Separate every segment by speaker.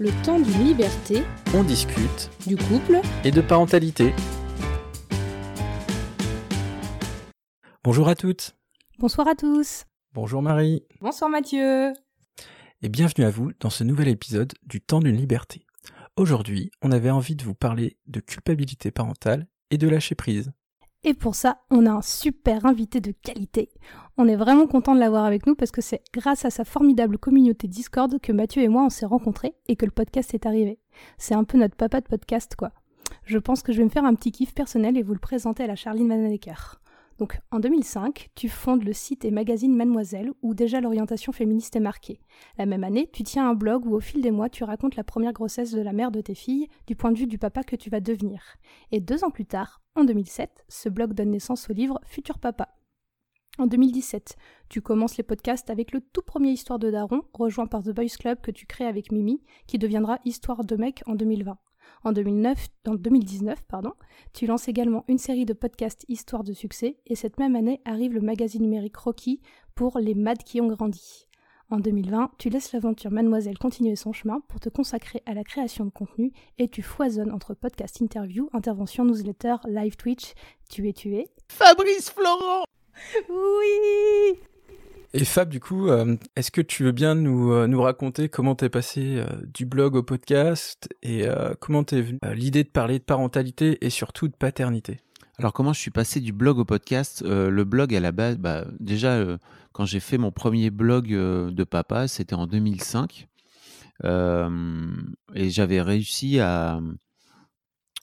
Speaker 1: Le temps d'une liberté,
Speaker 2: On discute
Speaker 1: du couple,
Speaker 2: et de parentalité. Bonjour à toutes.
Speaker 1: Bonsoir à tous.
Speaker 2: Bonjour Marie.
Speaker 1: Bonsoir Mathieu.
Speaker 2: Et bienvenue à vous dans ce nouvel épisode du temps d'une liberté. Aujourd'hui, on avait envie de vous parler de culpabilité parentale et de lâcher prise.
Speaker 1: Et pour ça, on a un super invité de qualité. On est vraiment content de l'avoir avec nous parce que c'est grâce à sa formidable communauté Discord que Mathieu et moi on s'est rencontrés et que le podcast est arrivé. C'est un peu notre papa de podcast quoi. Je pense que je vais me faire un petit kiff personnel et vous le présenter à la Charline Van. Donc en 2005, tu fondes le site et magazine Mademoiselle où déjà l'orientation féministe est marquée. La même année, tu tiens un blog où au fil des mois tu racontes la première grossesse de la mère de tes filles du point de vue du papa que tu vas devenir. Et deux ans plus tard, en 2007, ce blog donne naissance au livre Futur Papa. En 2017, tu commences les podcasts avec le tout premier Histoire de Daron, rejoint par The Boys Club que tu crées avec Mimi, qui deviendra Histoire de mec en 2020. En 2009, en 2019, pardon, tu lances également une série de podcasts Histoire de succès, et cette même année arrive le magazine numérique Rocky pour les MAD qui ont grandi. En 2020, tu laisses l'aventure Mademoiselle continuer son chemin pour te consacrer à la création de contenu et tu foisonnes entre podcast interview, intervention newsletter, live Twitch, tu es tué.
Speaker 3: Fabrice Florent
Speaker 1: Oui
Speaker 2: Et Fab, du coup, euh, est-ce que tu veux bien nous, euh, raconter comment t'es passé euh, du blog au podcast et comment t'es venu l'idée de parler de parentalité et surtout de paternité?
Speaker 3: Alors comment je suis passé du blog au podcast? Le blog à la base, bah, déjà quand j'ai fait mon premier blog de papa, c'était en 2005. Euh, et j'avais réussi à...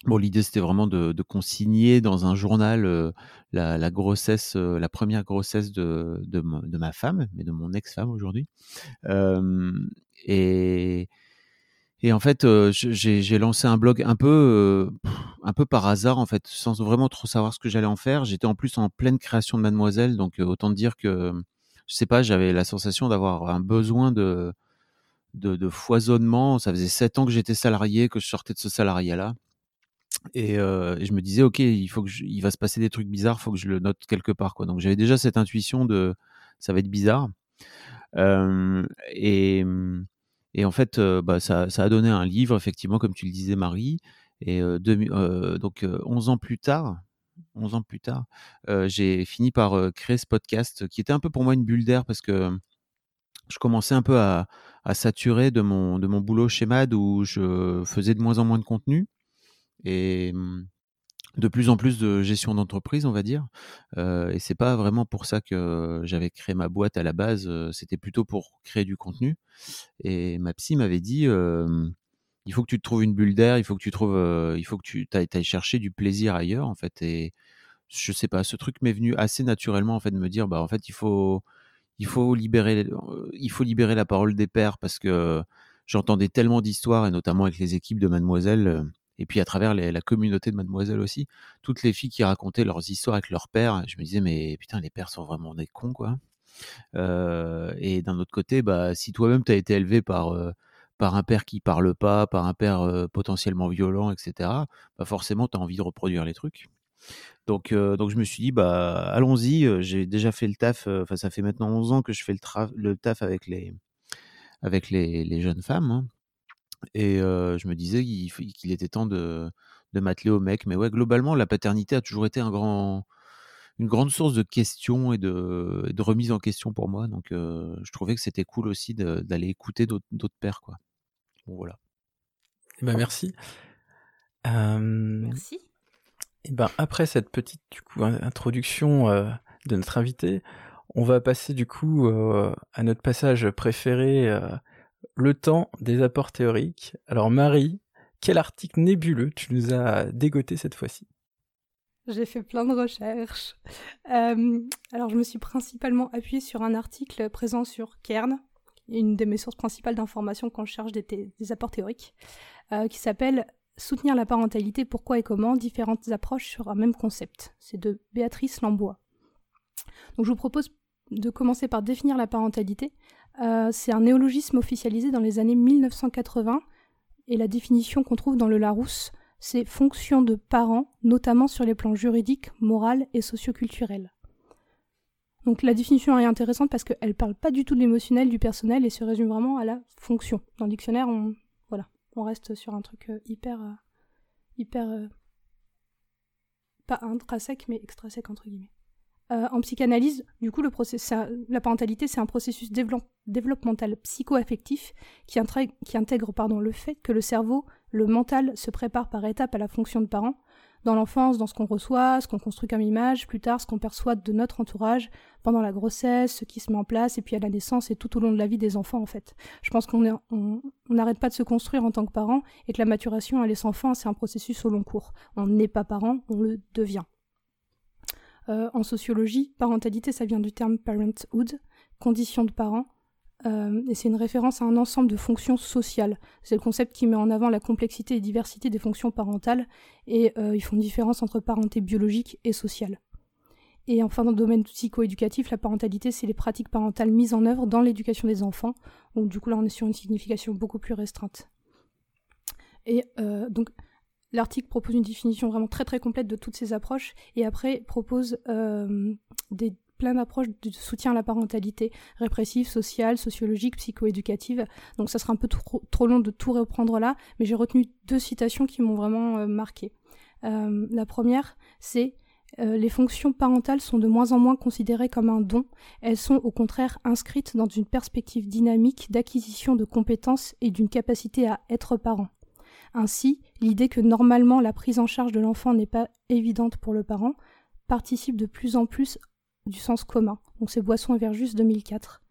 Speaker 3: Bon, l'idée c'était vraiment de, consigner dans un journal la, grossesse, la première grossesse de, de, ma- femme, mais de mon ex-femme aujourd'hui. Et, en fait, j'ai lancé un blog un peu, un peu par hasard, en fait, sans vraiment trop savoir ce que j'allais en faire. J'étais en plus en pleine création de Mademoiselle, donc autant dire que, je sais pas, j'avais la sensation d'avoir un besoin de, de, de foisonnement. Ça faisait sept ans que j'étais salarié, que je sortais de ce salariat-là. Et, je me disais, ok, il faut que va se passer des trucs bizarres, faut que je le note quelque part, quoi. Donc j'avais déjà cette intuition de, ça va être bizarre. Et, en fait, bah, ça, a donné un livre, effectivement, comme tu le disais, Marie. Et donc, euh, 11 ans plus tard, 11 ans plus tard, j'ai fini par créer ce podcast qui était un peu pour moi une bulle d'air parce que je commençais un peu à, à saturer de mon, de mon boulot chez MAD où je faisais de moins en moins de contenu et de plus en plus de gestion d'entreprise, on va dire. Euh, et c'est pas vraiment pour ça que j'avais créé ma boîte à la base. C'était plutôt pour créer du contenu. Et ma psy m'avait dit, il faut que tu te trouves une bulle d'air, il faut que tu trouves, il faut que tu ailles, chercher du plaisir ailleurs, en fait. Et je sais pas, ce truc m'est venu assez naturellement, en fait, de me dire, bah, en fait, il faut, il faut libérer, il faut libérer la parole des pères parce que j'entendais tellement d'histoires et notamment avec les équipes de Mademoiselle. Et puis à travers la communauté de Mademoiselle aussi, toutes les filles qui racontaient leurs histoires avec leur père, je me disais mais putain les pères sont vraiment des cons quoi. Et d'un autre côté, bah si toi-même tu as été élevé par un père qui parle pas, par un père potentiellement violent, etc. Bah forcément tu as envie de reproduire les trucs. Donc je me suis dit bah allons-y. J'ai déjà fait le taf. ça fait maintenant 11 ans que je fais le taf avec les avec les, les jeunes femmes. hein. Et euh, je me disais qu'il était temps de, de m'atteler au mec. Mais ouais, globalement, la paternité a toujours été un grand, une grande source de questions et de, et de remise en question pour moi. Donc, euh, je trouvais que c'était cool aussi d'aller écouter d'autres pères. Quoi. Bon, voilà.
Speaker 2: Eh ben merci. Euh,
Speaker 1: Merci.
Speaker 2: Et ben après cette petite du coup in- introduction euh, de notre invité, on va passer du coup euh, à notre passage préféré, euh, le temps des apports théoriques. Alors Marie, quel article nébuleux tu nous as dégoté cette fois-ci?
Speaker 1: J'ai fait plein de recherches. Euh, alors, je me suis principalement appuyée sur un article présent sur Kern, une de mes sources principales d'informations quand je cherche des, apports théoriques, euh, qui s'appelle Soutenir la parentalité, pourquoi et comment, différentes approches sur un même concept. C'est de Béatrice Lambois. Donc, je vous propose de commencer par définir la parentalité. Euh, c'est un néologisme officialisé dans les années 1980 et la définition qu'on trouve dans le Larousse c'est fonction de parents, notamment sur les plans juridiques, moral et socioculturels. Donc la définition est intéressante parce qu'elle parle pas du tout de l'émotionnel, du personnel et se résume vraiment à la fonction. Dans le dictionnaire, on, voilà, On reste sur un truc hyper, hyper, pas intrinsèque, mais extrinsèque entre guillemets. Euh, en psychanalyse, du coup, le la parentalité, c'est un processus développemental psycho-affectif qui, intègre, pardon, le fait que le cerveau, le mental, se prépare par étapes à la fonction de parent, dans l'enfance, dans ce qu'on reçoit, ce qu'on construit comme image, plus tard, ce qu'on perçoit de notre entourage, pendant la grossesse, ce qui se met en place, et puis à la naissance et tout au long de la vie des enfants, en fait. Je pense qu'on n'arrête pas de se construire en tant que parent, et que la maturation à les enfants, c'est un processus au long cours. On n'est pas parent, on le devient. Euh, en sociologie, parentalité, ça vient du terme parenthood, condition de parent, euh, et c'est une référence à un ensemble de fonctions sociales. C'est le concept qui met en avant la complexité et diversité des fonctions parentales, et euh, ils font une différence entre parenté biologique et sociale. Et enfin, dans le domaine psychoéducatif, la parentalité, c'est les pratiques parentales mises en œuvre dans l'éducation des enfants. Donc, du coup, là, on est sur une signification beaucoup plus restreinte. Et donc, L'article propose une définition vraiment très très complète de toutes ces approches et après propose euh, des, plein d'approches de soutien à la parentalité, répressive, sociale, sociologique, psychoéducative. Donc ça sera un peu trop, long de tout reprendre là, mais j'ai retenu deux citations qui m'ont vraiment euh, marqué. Euh, la première, c'est les fonctions parentales sont de moins en moins considérées comme un don, elles sont au contraire inscrites dans une perspective dynamique d'acquisition de compétences et d'une capacité à être parent. Ainsi, l'idée que normalement la prise en charge de l'enfant n'est pas évidente pour le parent participe de plus en plus du sens commun. Donc c'est Boisson et Verjus 2004.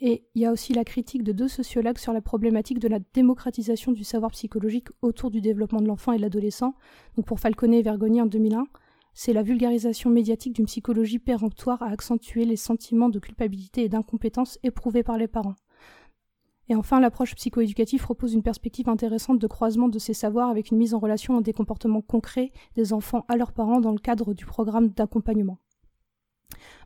Speaker 1: Et il y a aussi la critique de deux sociologues sur la problématique de la démocratisation du savoir psychologique autour du développement de l'enfant et de l'adolescent. Donc pour Falconet et Vergoni en 2001, c'est la vulgarisation médiatique d'une psychologie péremptoire à accentuer les sentiments de culpabilité et d'incompétence éprouvés par les parents. Et enfin, l'approche psychoéducative propose une perspective intéressante de croisement de ces savoirs avec une mise en relation des comportements concrets des enfants à leurs parents dans le cadre du programme d'accompagnement.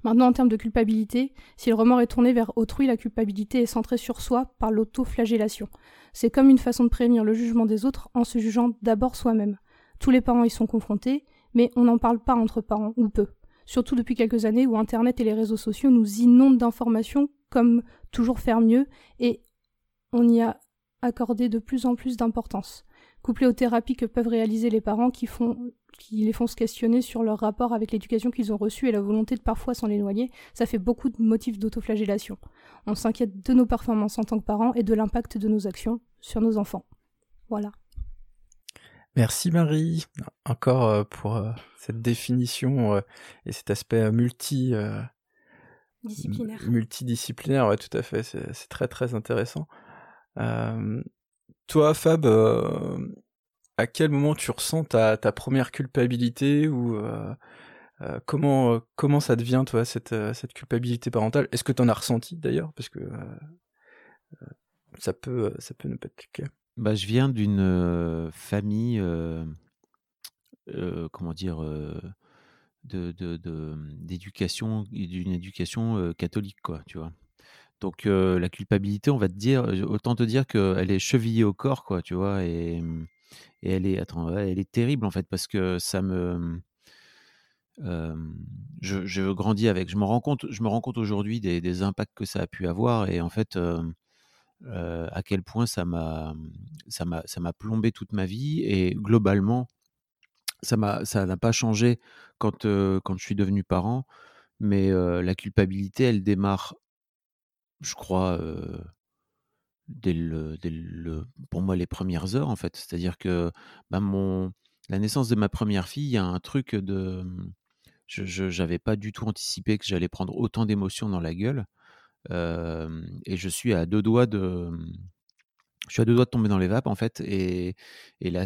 Speaker 1: Maintenant, en termes de culpabilité, si le remords est tourné vers autrui, la culpabilité est centrée sur soi par l'autoflagellation. C'est comme une façon de prévenir le jugement des autres en se jugeant d'abord soi-même. Tous les parents y sont confrontés, mais on n'en parle pas entre parents, ou peu. Surtout depuis quelques années où Internet et les réseaux sociaux nous inondent d'informations comme toujours faire mieux, et on y a accordé de plus en plus d'importance, couplé aux thérapies que peuvent réaliser les parents qui, font, qui les font se questionner sur leur rapport avec l'éducation qu'ils ont reçue et la volonté de parfois s'en éloigner, ça fait beaucoup de motifs d'autoflagellation. On s'inquiète de nos performances en tant que parents et de l'impact de nos actions sur nos enfants. Voilà.
Speaker 2: Merci Marie, encore euh, pour euh, cette définition euh, et cet aspect multi
Speaker 1: disciplinaire.
Speaker 2: Multidisciplinaire, ouais, tout à fait. C'est très très intéressant. Euh, toi, Fab, euh, à quel moment tu ressens ta, première culpabilité ou euh, comment comment ça devient toi cette culpabilité parentale? Est-ce que tu en as ressenti d'ailleurs? Parce que ça peut ça peut ne pas être le cas.
Speaker 3: Bah, je viens d'une famille comment dire de d'éducation d'une éducation catholique quoi, tu vois. Donc la culpabilité, on va te dire, autant te dire qu'elle est chevillée au corps, quoi, tu vois, et, elle est, attends, elle est terrible en fait parce que ça me, je, je grandis avec. Je me rends compte, je me rends compte aujourd'hui des, impacts que ça a pu avoir et en fait à quel point ça m'a, ça m'a, ça m'a plombé toute ma vie et globalement, ça m'a, ça n'a pas changé quand quand je suis devenu parent, mais la culpabilité, elle démarre je crois, pour moi, les premières heures, en fait. C'est-à-dire que, bah, la naissance de ma première fille, il y a un truc de, mmh, je n'avais pas du tout anticipé que j'allais prendre autant d'émotions dans la gueule, et je suis à deux doigts de, mmh, je suis à deux doigts de tomber dans les vapes, en fait et et la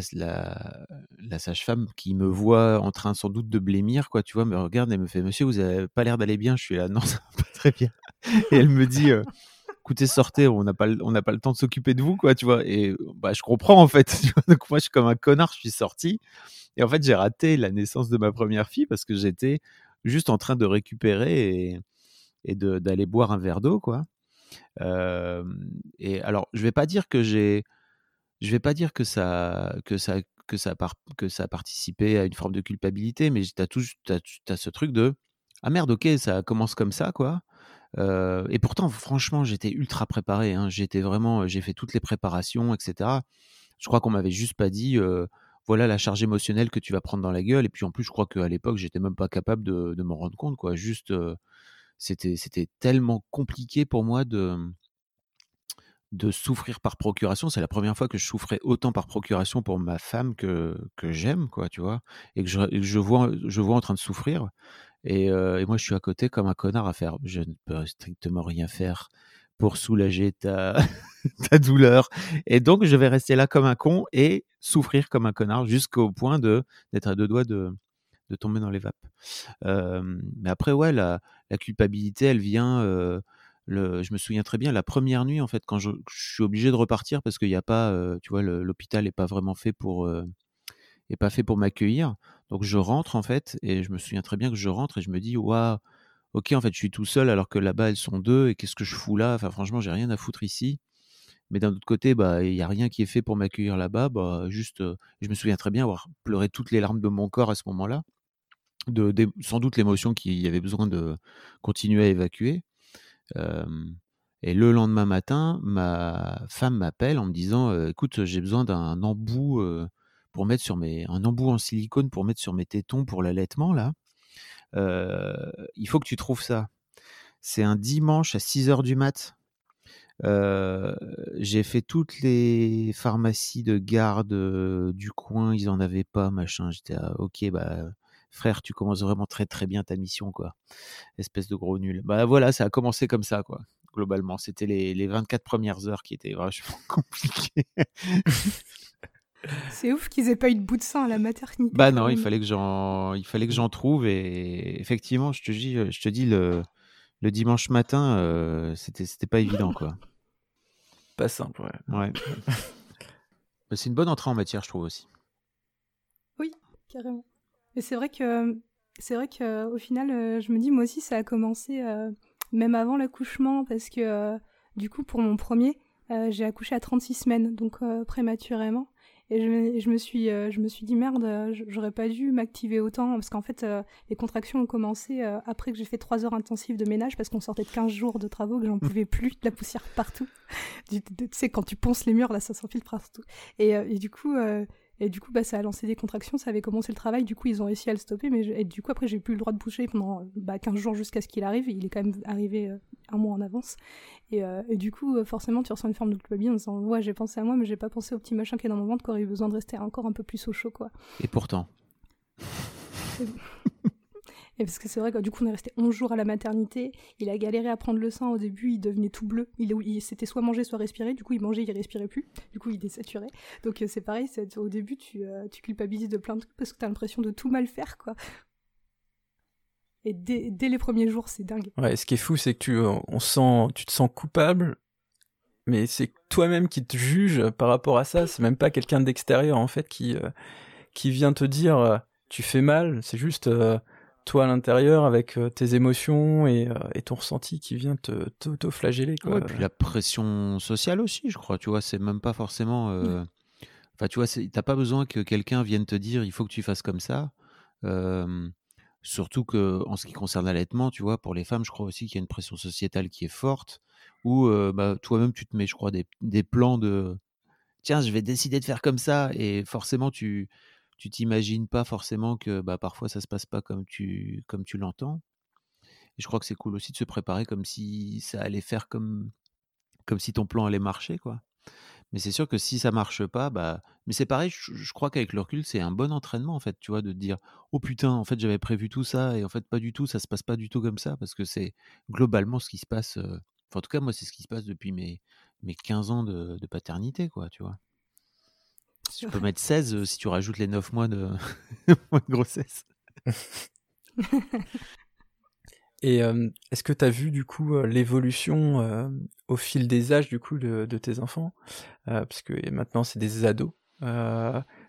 Speaker 3: la sage-femme qui me voit en train sans doute de blêmir, quoi, tu vois, me regarde et me fait: «Monsieur, vous avez pas l'air d'aller bien». Je suis là: «Non, ça va pas très bien». et elle me dit écoutez sortez on n'a pas on n'a pas le temps de s'occuper de vous quoi tu vois et bah je comprends en fait donc moi je suis comme un connard je suis sorti et en fait j'ai raté la naissance de ma première fille parce que j'étais juste en train de récupérer et, et d'aller boire un verre d'eau quoi et alors je vais pas dire que j'ai je vais pas dire que ça que ça que ça, a participé à une forme de culpabilité mais tu as, as ce truc de ah merde ok ça commence comme ça quoi et pourtant, franchement, j'étais ultra préparé. Hein. J'étais vraiment, j'ai fait toutes les préparations, etc. Je crois qu'on m'avait juste pas dit, voilà la charge émotionnelle que tu vas prendre dans la gueule. Et puis en plus, je crois qu'à l'époque, j'étais même pas capable de m'en rendre compte, quoi. Juste, c'était, c'était tellement compliqué pour moi de, de souffrir par procuration. C'est la première fois que je souffrais autant par procuration pour ma femme que, que j'aime, quoi, tu vois, et que je, je, vois, je vois en train de souffrir. Et, et, moi, je suis à côté comme un connard à faire. Je ne peux strictement rien faire pour soulager ta, ta douleur. Et donc, je vais rester là comme un con et souffrir comme un connard jusqu'au point de d'être à deux doigts de, de tomber dans les vapes. mais après, ouais, la, culpabilité, elle vient. je me souviens très bien la première nuit, en fait, quand je, suis obligé de repartir parce qu'il n'y a pas, tu vois, l'hôpital n'est pas vraiment fait pour, est pas fait pour m'accueillir. Donc je rentre en fait, et je me souviens très bien que je rentre et je me dis, waouh, ok, en fait, je suis tout seul alors que là-bas, elles sont deux, et qu'est-ce que je fous là? Enfin, franchement, j'ai rien à foutre ici. Mais d'un autre côté, bah, il n'y a rien qui est fait pour m'accueillir là-bas. Bah, juste, je me souviens très bien avoir pleuré toutes les larmes de mon corps à ce moment-là. Sans doute l'émotion qu'il y avait besoin de continuer à évacuer. et le lendemain matin, ma femme m'appelle en me disant Écoute, j'ai besoin d'un embout pour mettre sur mes. un embout en silicone pour mettre sur mes tétons pour l'allaitement, là il faut que tu trouves ça. C'est un dimanche à 6 h du mat. j'ai fait toutes les pharmacies de garde du coin, ils en avaient pas, machin. J'étais ok, bah frère, tu commences vraiment très très bien ta mission, quoi. Espèce de gros nul. Bah voilà, ça a commencé comme ça, quoi. Globalement, c'était les, les 24 premières heures qui étaient vachement compliquées.
Speaker 1: C'est ouf qu'ils aient pas eu de bout de sang à la maternité.
Speaker 3: Bah non, il fallait que j'en, il fallait que j'en trouve et effectivement, je te dis, je te dis le, le dimanche matin, euh, c'était, c'était pas évident quoi.
Speaker 2: Pas simple, ouais.
Speaker 3: ouais. Bah, c'est une bonne entrée en matière, je trouve aussi.
Speaker 1: Oui, carrément. Mais c'est vrai que, c'est vrai que au final, euh, je me dis moi aussi, ça a commencé euh, même avant l'accouchement parce que du coup, pour mon premier, j'ai accouché à 36 semaines, donc prématurément. Et je, me suis, euh, je me suis dit merde, euh, j'aurais pas dû m'activer autant parce qu'en fait, euh, les contractions ont commencé après que j'ai fait 3 heures intensives de ménage parce qu'on sortait de 15 jours de travaux que j'en pouvais plus, de la poussière partout. tu sais, quand tu ponces les murs, là, ça s'enfile partout. Et, et, du coup, et du coup, bah, ça a lancé des contractions, ça avait commencé le travail, du coup, ils ont réussi à le stopper, mais et du coup, après, j'ai plus le droit de bouger pendant bah, 15 jours jusqu'à ce qu'il arrive. Il est quand même arrivé euh, un mois en avance. Et, euh, et du coup, euh, forcément, tu ressens une forme de culpabilité en disant Ouais, j'ai pensé à moi, mais j'ai pas pensé au petit machin qui est dans mon ventre qui aurait eu besoin de rester encore un peu plus au chaud, quoi.
Speaker 3: Et pourtant.
Speaker 1: Parce que c'est vrai que du coup, on est resté 11 jours à la maternité. Il a galéré à prendre le sein au début, il devenait tout bleu. Il, il s'était soit mangé, soit respiré. Du coup, il mangeait, il respirait plus. Du coup, il désaturait. Donc, euh, c'est pareil, au début, tu, euh, tu culpabilises de plein de trucs parce que tu as l'impression de tout mal faire, quoi. Et dès, dès les premiers jours, c'est dingue.
Speaker 2: Ouais, ce qui est fou, c'est que tu, euh, on sent, tu te sens coupable, mais c'est toi-même qui te juge par rapport à ça. C'est même pas quelqu'un d'extérieur, en fait, qui, qui vient te dire tu fais mal. C'est juste toi à l'intérieur avec euh, tes émotions et, euh, et, ton ressenti qui vient te t'auto-flageller.
Speaker 3: Ouais, puis la pression sociale aussi, je crois. Tu vois, c'est même pas forcément. Euh... Enfin, tu vois, t'as pas besoin que quelqu'un vienne te dire il faut que tu fasses comme ça. Euh, surtout que en ce qui concerne l'allaitement, tu vois, pour les femmes, je crois aussi qu'il y a une pression sociétale qui est forte. Où bah, toi-même, tu te mets, je crois, des, des plans de tiens, je vais décider de faire comme ça. Et forcément, tu tu t'imagines pas forcément que bah, parfois ça se passe pas comme tu, comme tu l'entends. Je crois que c'est cool aussi de se préparer comme si ça allait faire comme, comme si ton plan allait marcher, quoi. Mais c'est sûr que si ça marche pas, bah, mais c'est pareil. Je, crois qu'avec le recul, c'est un bon entraînement en fait, tu vois, de dire, oh putain, en fait, j'avais prévu tout ça et en fait pas du tout, ça se passe pas du tout comme ça parce que c'est globalement ce qui se passe. en tout cas, moi, c'est ce qui se passe depuis mes mes 15 ans de, de paternité, quoi, tu vois. Tu peux mettre 16 euh, si tu rajoutes les 9 mois de, grossesse.
Speaker 2: Et euh, est-ce que tu as vu du coup euh, l'évolution au fil des âges du coup de, tes enfants? Parce que maintenant c'est des ados.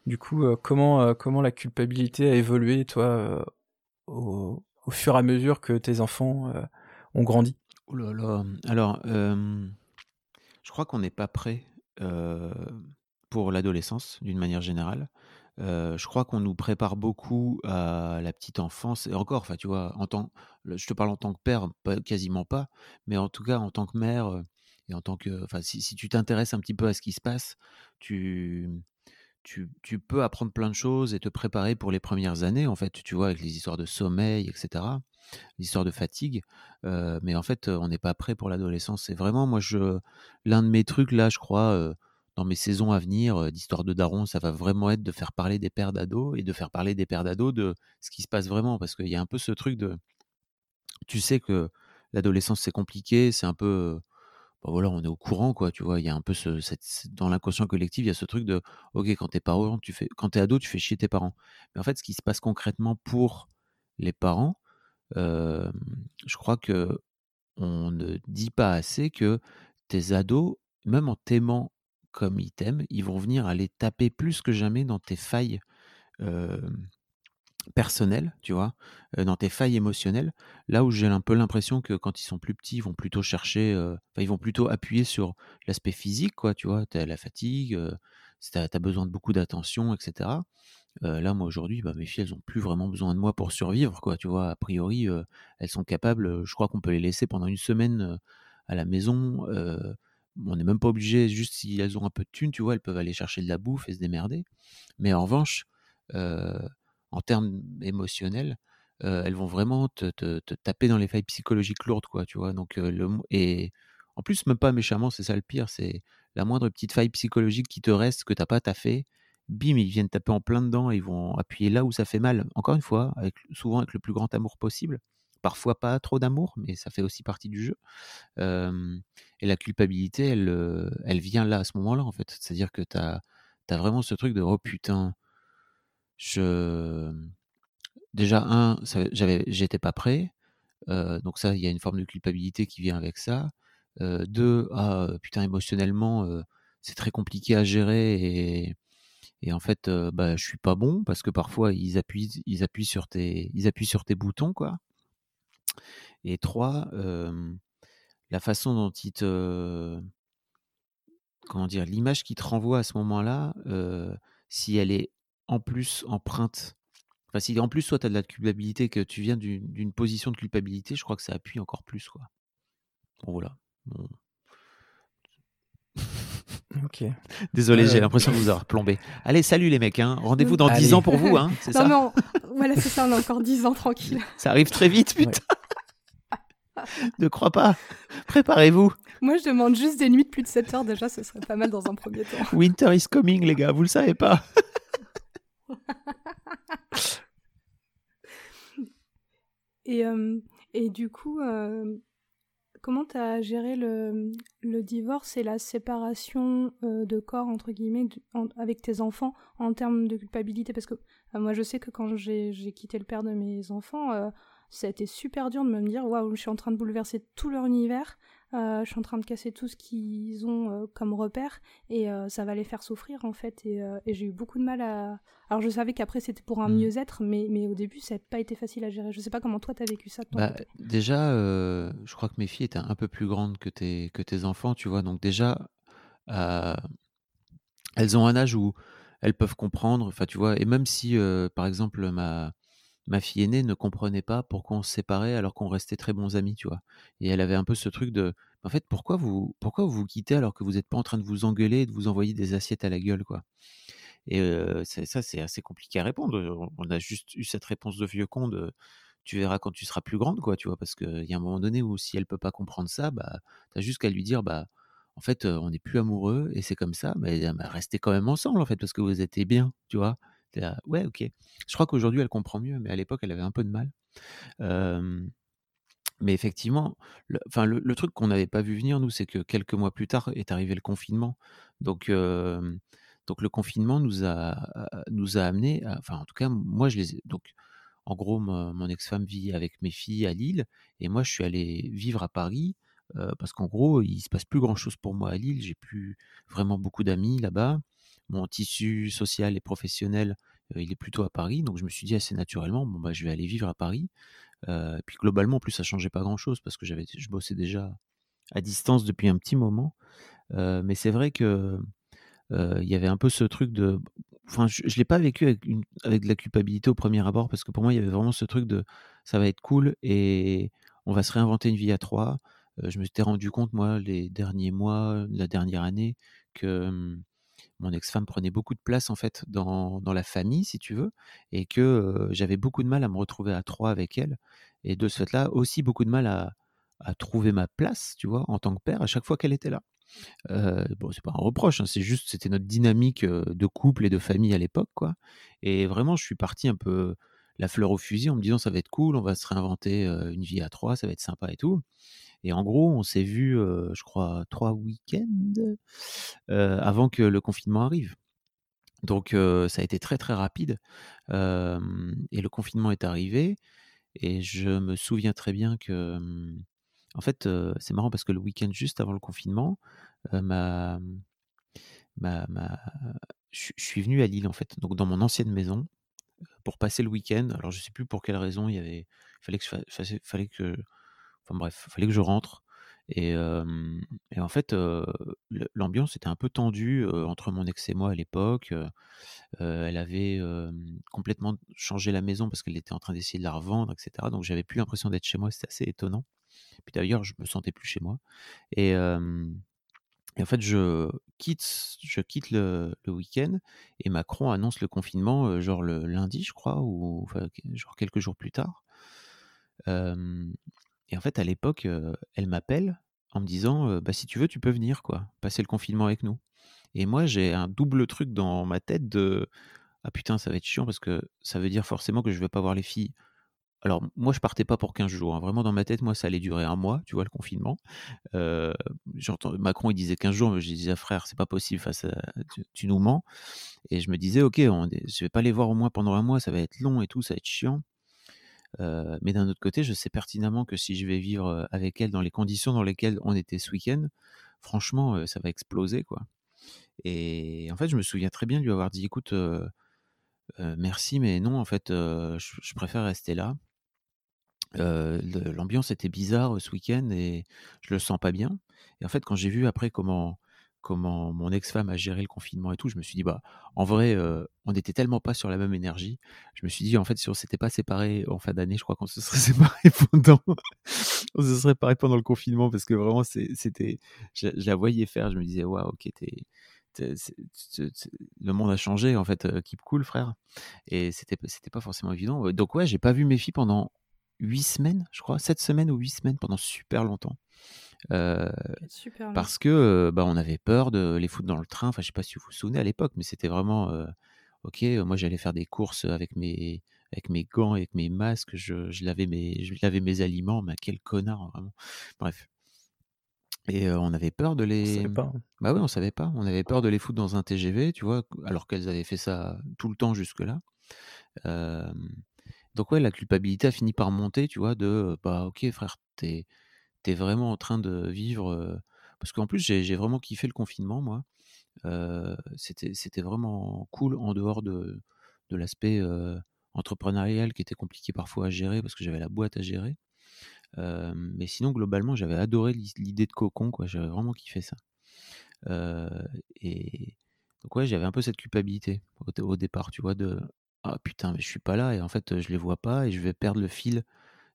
Speaker 2: du coup, comment, comment la culpabilité a évolué toi au, au, fur et à mesure que tes enfants ont grandi?
Speaker 3: Oh là là. Alors, je crois qu'on n'est pas prêt pour l'adolescence, d'une manière générale. Je crois qu'on nous prépare beaucoup à la petite enfance. Et encore, enfin, tu vois, en tant, je te parle en tant que père, pas, quasiment pas, mais en tout cas en tant que mère, Et en tant que, enfin, si, tu t'intéresses un petit peu à ce qui se passe, tu, tu, tu, peux apprendre plein de choses et te préparer pour les premières années, en fait, tu vois, avec les histoires de sommeil, etc., l'histoire de fatigue. Mais en fait, on n'est pas prêt pour l'adolescence. C'est vraiment, moi, je, l'un de mes trucs, là, je crois, dans mes saisons à venir d'histoire de daron, ça va vraiment être de faire parler des pères d'ados et de faire parler des pères d'ados de ce qui se passe vraiment. Parce qu'il y a un peu ce truc de. Tu sais que l'adolescence, c'est compliqué, c'est un peu. Bah voilà, on est au courant, quoi, tu vois. Il y a un peu ce, dans l'inconscient collectif, il y a ce truc de, ok, quand t'es parent, tu fais, quand t'es ado, tu fais chier tes parents. Mais en fait, ce qui se passe concrètement pour les parents, je crois que on ne dit pas assez que tes ados, même en t'aimant comme ils ils vont venir aller taper plus que jamais dans tes failles personnelles, tu vois, dans tes failles émotionnelles. Là où j'ai un peu l'impression que quand ils sont plus petits, ils vont plutôt chercher, ils vont plutôt appuyer sur l'aspect physique, quoi, tu vois, as la fatigue, tu as, besoin de beaucoup d'attention, etc. là, moi aujourd'hui, bah, mes filles, elles ont plus vraiment besoin de moi pour survivre, quoi. Tu vois, a priori, elles sont capables. je crois qu'on peut les laisser pendant une semaine à la maison on n'est même pas obligé, juste si elles ont un peu de thunes, tu vois, elles peuvent aller chercher de la bouffe et se démerder. Mais en revanche, euh, en termes émotionnels, euh, elles vont vraiment te, taper dans les failles psychologiques lourdes, quoi, tu vois. Donc, euh, le, et en plus, même pas méchamment, c'est ça le pire, c'est la moindre petite faille psychologique qui te reste, que t'as pas taffé, bim, ils viennent taper en plein dedans, ils vont appuyer là où ça fait mal. Encore une fois, souvent avec le plus grand amour possible parfois pas trop d'amour, mais ça fait aussi partie du jeu. et la culpabilité, elle, elle vient là, à ce moment-là, en fait. C'est-à-dire que tu as, vraiment ce truc de oh putain, je. Déjà, un, j'étais pas prêt. donc, ça, il y a une forme de culpabilité qui vient avec ça. deux, ah putain, émotionnellement, c'est très compliqué à gérer et. Et en fait, bah, je suis pas bon parce que parfois ils appuient, ils appuient sur tes, ils appuient sur tes boutons, quoi. Et trois, la façon dont te comment dire? L'image qui te renvoie à ce moment-là, si elle est en plus empreinte enfin, si en plus, toi, tu as de la culpabilité, que tu viens d'une position de culpabilité, je crois que ça appuie encore plus, quoi. Voilà.
Speaker 2: OK.
Speaker 3: Désolé, j'ai l'impression de vous avoir plombé. Allez, salut les mecs, hein. Rendez-vous dans 10 ans pour vous, hein, c'est ça?
Speaker 1: Non, voilà, c'est ça, on a encore 10 ans tranquille.
Speaker 3: Ça arrive très vite, putain! ne crois pas. Préparez-vous.
Speaker 1: Moi, je demande juste des nuits de plus de 7 heures déjà, ce serait pas mal dans un premier temps.
Speaker 3: Winter is coming, les gars, vous le savez pas.
Speaker 1: et, euh, et du coup, euh, comment tu géré le, divorce et la séparation euh, de corps, entre guillemets, avec tes enfants en termes de culpabilité? Parce que moi, je sais que quand j'ai quitté le père de mes enfants, ça a été super dur de me dire waouh, je suis en train de bouleverser tout leur univers, euh, je suis en train de casser tout ce qu'ils ont euh, comme repère et euh, ça va les faire souffrir en fait. Et, j'ai eu beaucoup de mal à. Alors je savais qu'après c'était pour un mm. mieux-être, mais, mais au début ça n'a pas été facile à gérer. Je sais pas comment toi t'as vécu ça.
Speaker 3: Bah, déjà, je crois que mes filles étaient un peu plus grandes que tes, que tes enfants, tu vois. Donc déjà, elles ont un âge où elles peuvent comprendre. Enfin, tu vois, et même si par exemple ma ma fille aînée ne comprenait pas pourquoi on se séparait alors qu'on restait très bons amis, tu vois? Et elle avait un peu ce truc de, en fait, pourquoi vous, pourquoi vous vous quittez alors que vous n'êtes pas en train de vous engueuler et de vous envoyer des assiettes à la gueule, quoi? Et ça, c'est assez compliqué à répondre. On a juste eu cette réponse de vieux con de, tu verras quand tu seras plus grande, quoi, tu vois, parce qu'il y a un moment donné où si elle peut pas comprendre ça, bah, as juste qu'à lui dire, bah, en fait, on n'est plus amoureux et c'est comme ça, mais restez quand même ensemble, en fait, parce que vous étiez bien, tu vois? Ouais, ok. Je crois qu'aujourd'hui, elle comprend mieux, mais à l'époque, elle avait un peu de mal. mais effectivement, le, truc qu'on n'avait pas vu venir, nous, c'est que quelques mois plus tard est arrivé le confinement. Donc, donc le confinement nous a, nous a amené, enfin, en tout cas, moi, je les ai. Donc, en gros, mon ex-femme vit avec mes filles à Lille, et moi, je suis allé vivre à Paris. parce qu'en gros, il se passe plus grand chose pour moi à Lille. J'ai plus vraiment beaucoup d'amis là-bas mon tissu social et professionnel, il est plutôt à Paris. Donc je me suis dit assez naturellement, bon bah je vais aller vivre à Paris. Euh, puis globalement, en plus, ça changeait pas grand-chose parce que j'avais, je bossais déjà à distance depuis un petit moment. Mais c'est vrai que il y avait un peu ce truc de, enfin, je, ne l'ai pas vécu avec, avec de la culpabilité au premier abord parce que pour moi, il y avait vraiment ce truc de, ça va être cool et on va se réinventer une vie à trois. je me suis rendu compte, moi, les derniers mois, la dernière année, que mon ex-femme prenait beaucoup de place en fait dans, dans la famille, si tu veux, et que j'avais beaucoup de mal à me retrouver à trois avec elle, et de ce fait-là aussi beaucoup de mal à, trouver ma place, tu vois, en tant que père, à chaque fois qu'elle était là. Euh, bon, c'est pas un reproche, hein, c'est juste, c'était notre dynamique de couple et de famille à l'époque, quoi. Et vraiment, je suis parti un peu la fleur au fusil en me disant ça va être cool, on va se réinventer une vie à trois, ça va être sympa et tout. Et en gros, on s'est vu, je crois, trois week-ends avant que le confinement arrive. Donc, ça a été très très rapide. et le confinement est arrivé. Et je me souviens très bien que, en fait, c'est marrant parce que le week-end juste avant le confinement, ma, ma, je suis venu à Lille en fait, donc dans mon ancienne maison pour passer le week-end. Alors je sais plus pour quelle raison il y avait, fallait que je, fallait que, enfin bref, fallait que je rentre. Et, en fait, l'ambiance était un peu tendue entre mon ex et moi à l'époque. elle avait complètement changé la maison parce qu'elle était en train d'essayer de la revendre, etc. Donc j'avais plus l'impression d'être chez moi. C'était assez étonnant. Puis d'ailleurs, je me sentais plus chez moi. Et, en fait, je quitte, je quitte le, week-end et Macron annonce le confinement, genre le lundi, je crois, ou genre quelques jours plus tard. Et en fait, à l'époque, elle m'appelle en me disant, bah, si tu veux, tu peux venir, quoi, passer le confinement avec nous. Et moi, j'ai un double truc dans ma tête de, ah putain, ça va être chiant parce que ça veut dire forcément que je vais pas voir les filles alors, moi, je partais pas pour 15 jours. Hein. Vraiment, dans ma tête, moi, ça allait durer un mois, tu vois, le confinement. Macron, il disait 15 jours, mais je disais, frère, c'est pas possible, face tu, nous mens. Et je me disais, ok, on, je vais pas les voir au moins pendant un mois, ça va être long et tout, ça va être chiant. Mais d'un autre côté, je sais pertinemment que si je vais vivre avec elle dans les conditions dans lesquelles on était ce week-end, franchement, ça va exploser, quoi. Et en fait, je me souviens très bien de lui avoir dit, écoute, merci, mais non, en fait, je préfère rester là l'ambiance était bizarre, ce week-end et je le sens pas bien et en fait, quand j'ai vu après comment comment mon ex-femme a géré le confinement et tout, je me suis dit: «Bah, en vrai, on n'était tellement pas sur la même énergie». Je me suis dit: «En fait, si on s'était pas séparés en fin d'année, je crois qu'on se serait séparés pendant pendant le confinement» parce que vraiment c'était je la voyais faire, je me disais: «Waouh, OK, tu le monde a changé en fait, keep cool frère» et c'était c'était pas forcément évident. Donc ouais, j'ai pas vu mes filles pendant 8 semaines, je crois, 7 semaines ou 8 semaines pendant super longtemps. Parce que bah, on avait peur de les foutre dans le train. Enfin, je sais pas si vous vous souvenez à l'époque, mais c'était vraiment ok. Moi, j'allais faire des courses avec mes avec mes gants, avec mes masques. Je, je lavais mes je lavais mes aliments. Mais quel connard vraiment. Bref. Et on avait peur de les.
Speaker 2: On savait pas. Hein.
Speaker 3: Bah oui, on savait pas. On avait peur de les foutre dans un TGV, tu vois, alors qu'elles avaient fait ça tout le temps jusque-là. Donc ouais, la culpabilité a fini par monter, tu vois, de bah ok frère, t'es es vraiment en train de vivre. parce qu'en plus j'ai vraiment kiffé le confinement, moi. C'était vraiment cool en dehors de, de l'aspect entrepreneurial qui était compliqué parfois à gérer parce que j'avais la boîte à gérer. mais sinon, globalement, j'avais adoré l'idée de cocon, quoi. J'avais vraiment kiffé ça. et donc ouais, j'avais un peu cette culpabilité au départ, tu vois, de ah putain, mais je suis pas là et en fait, je les vois pas et je vais perdre le fil.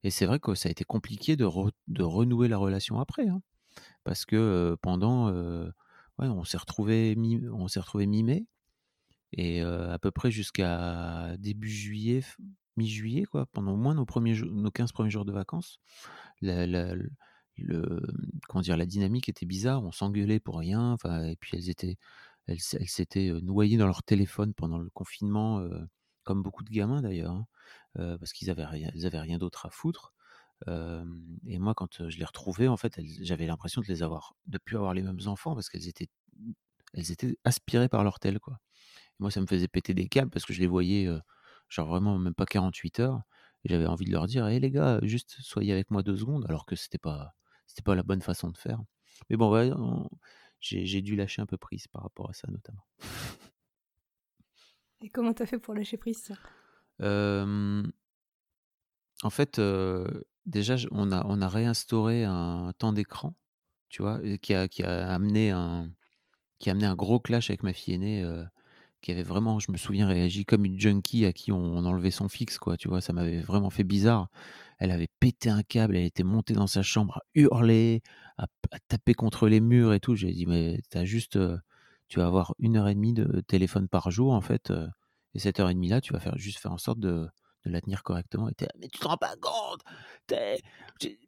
Speaker 3: Et c'est vrai que ça a été compliqué de, de renouer la relation après, hein. parce que pendant, ouais, on s'est retrouvé retrouvé mi-mai et à peu près jusqu'à début juillet, mi-juillet quoi, pendant au moins nos premiers nos 15 premiers jours de vacances, la, le, comment dire, la dynamique était bizarre, on s'engueulait pour rien, et puis elles étaient, elles s'étaient noyées dans leur téléphone pendant le confinement comme beaucoup de gamins d'ailleurs, hein, parce qu'ils avaient rien, rien d'autre à foutre. et moi, quand je les retrouvais, en fait, j'avais l'impression de les avoir, de plus avoir les mêmes enfants parce qu'elles étaient, elles étaient aspirées par leur tel, quoi. moi, ça me faisait péter des câbles parce que je les voyais, genre vraiment même pas 48 heures. Et j'avais envie de leur dire, hé les gars, juste soyez avec moi deux secondes, alors que c'était pas, c'était pas la bonne façon de faire. Mais bon, j'ai dû lâcher un peu prise par rapport à ça, notamment.
Speaker 1: Et comment t'as fait pour lâcher prise
Speaker 3: En fait, déjà, on a, réinstauré un temps d'écran, tu vois, qui a, amené un, qui a amené un gros clash avec ma fille aînée, qui avait vraiment, je me souviens, réagi comme une junkie à qui on, enlevait son fixe, quoi. Tu vois, ça m'avait vraiment fait bizarre. Elle avait pété un câble, elle était montée dans sa chambre à hurler, à, taper contre les murs et tout. J'ai dit, mais t'as juste, euh, tu vas avoir une heure et demie de téléphone par jour, en fait. Et cette heure et demie là, tu vas juste faire en sorte de, la tenir correctement. Et mais tu te rends pas compte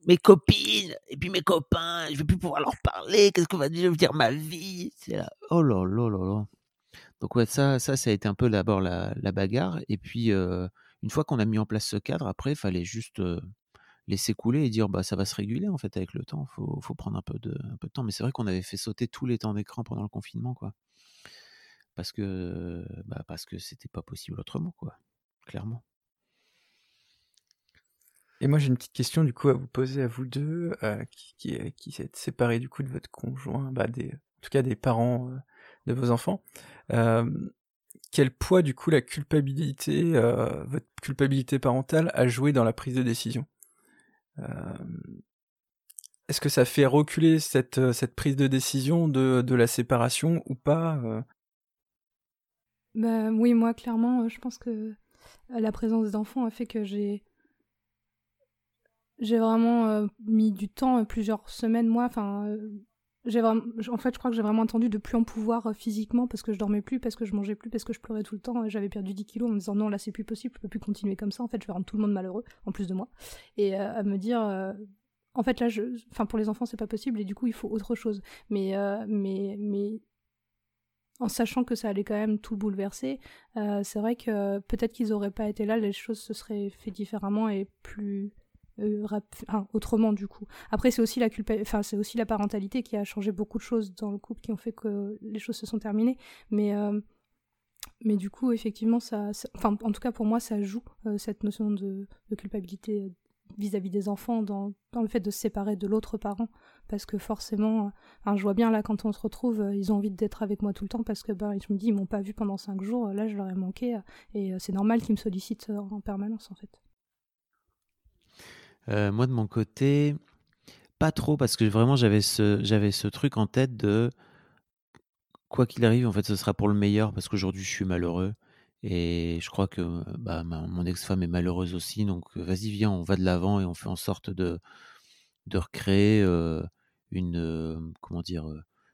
Speaker 3: Mes copines et puis mes copains, je vais plus pouvoir leur parler. Qu'est-ce qu'on va dire ma vie? C'est là, oh là là là là. Donc ouais, ça, ça, ça a été un peu d'abord la, bagarre. Et puis, une fois qu'on a mis en place ce cadre, après, il fallait juste laisser couler et dire, bah, ça va se réguler en fait avec le temps. Faut, faut, prendre un peu, de, temps. Mais c'est vrai qu'on avait fait sauter tous les temps d'écran pendant le confinement, quoi. Parce que, bah, parce c'était pas possible autrement, quoi. Clairement.
Speaker 2: Et moi, j'ai une petite question du coup à vous poser à vous deux, euh, qui, qui, s'est séparé du coup de votre conjoint, bah, en tout cas des parents de vos enfants. Euh, quel poids du coup la culpabilité, euh, votre culpabilité parentale a joué dans la prise de décision? euh, Est-ce que ça fait reculer cette, cette prise de décision de, de la séparation ou pas
Speaker 1: bah, Oui, moi clairement, je pense que la présence d'enfants a fait que j'ai j'ai vraiment mis du temps, plusieurs semaines, moi, enfin j'ai vraiment, en fait, je crois que j'ai vraiment entendu de plus en pouvoir euh, physiquement parce que je dormais plus, parce que je mangeais plus, parce que je pleurais tout le temps. J'avais perdu 10 kilos en me disant non, là c'est plus possible, je peux plus continuer comme ça. En fait, je vais rendre tout le monde malheureux, en plus de moi. Et euh, à me dire, euh, en fait, là, je, enfin, pour les enfants, c'est pas possible et du coup, il faut autre chose. Mais, mais, mais en sachant que ça allait quand même tout bouleverser, c'est vrai que peut-être qu'ils auraient pas été là, les choses se seraient fait différemment et plus euh, autrement du coup. Après c'est aussi la enfin c'est aussi la parentalité qui a changé beaucoup de choses dans le couple qui ont fait que les choses se sont terminées. Mais euh, mais du coup effectivement ça, enfin en tout cas pour moi ça joue euh, cette notion de, culpabilité vis-à-vis des enfants dans, dans, le fait de se séparer de l'autre parent parce que forcément je vois bien là quand on se retrouve ils ont envie d'être avec moi tout le temps parce que ben je me dis ils m'ont pas vu pendant cinq jours là je leur ai manqué et c'est normal qu'ils me sollicitent en permanence en fait
Speaker 3: euh, moi, de mon côté, pas trop, parce que vraiment, j'avais ce, truc en tête de quoi qu'il arrive, en fait, ce sera pour le meilleur, parce qu'aujourd'hui, je suis malheureux. Et je crois que bah, mon ex-femme est malheureuse aussi. Donc, vas-y, viens, on va de l'avant et on fait en sorte de, de recréer euh, une, euh, comment dire,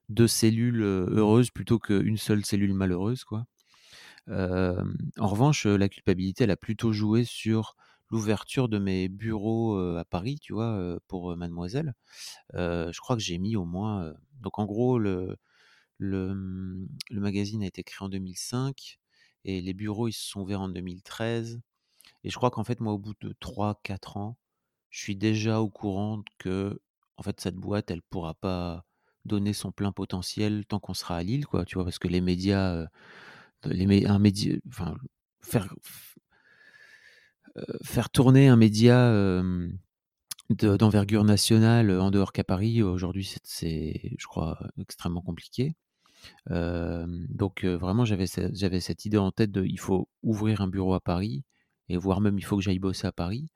Speaker 3: deux cellules heureuses plutôt qu'une seule cellule malheureuse, quoi. en revanche, la culpabilité, elle a plutôt joué sur l'ouverture de mes bureaux à Paris, tu vois, pour Mademoiselle. je crois que j'ai mis au moins. donc en gros, le, le, mmh, le, magazine a été créé en 2005 et les bureaux ils se sont ouverts en 2013. Et je crois qu'en fait, moi, au bout de 3-4 ans, je suis déjà au courant que en fait cette boîte, elle pourra pas donner son plein potentiel tant qu'on sera à Lille, quoi, tu vois, parce que les médias, les, un média, enfin, faire faire tourner un média d'envergure nationale en dehors qu'à Paris, aujourd'hui, c'est, je crois, extrêmement compliqué. donc vraiment, j'avais, cette idée en tête de il faut ouvrir un bureau à Paris, et voire même il faut que j'aille bosser à Paris.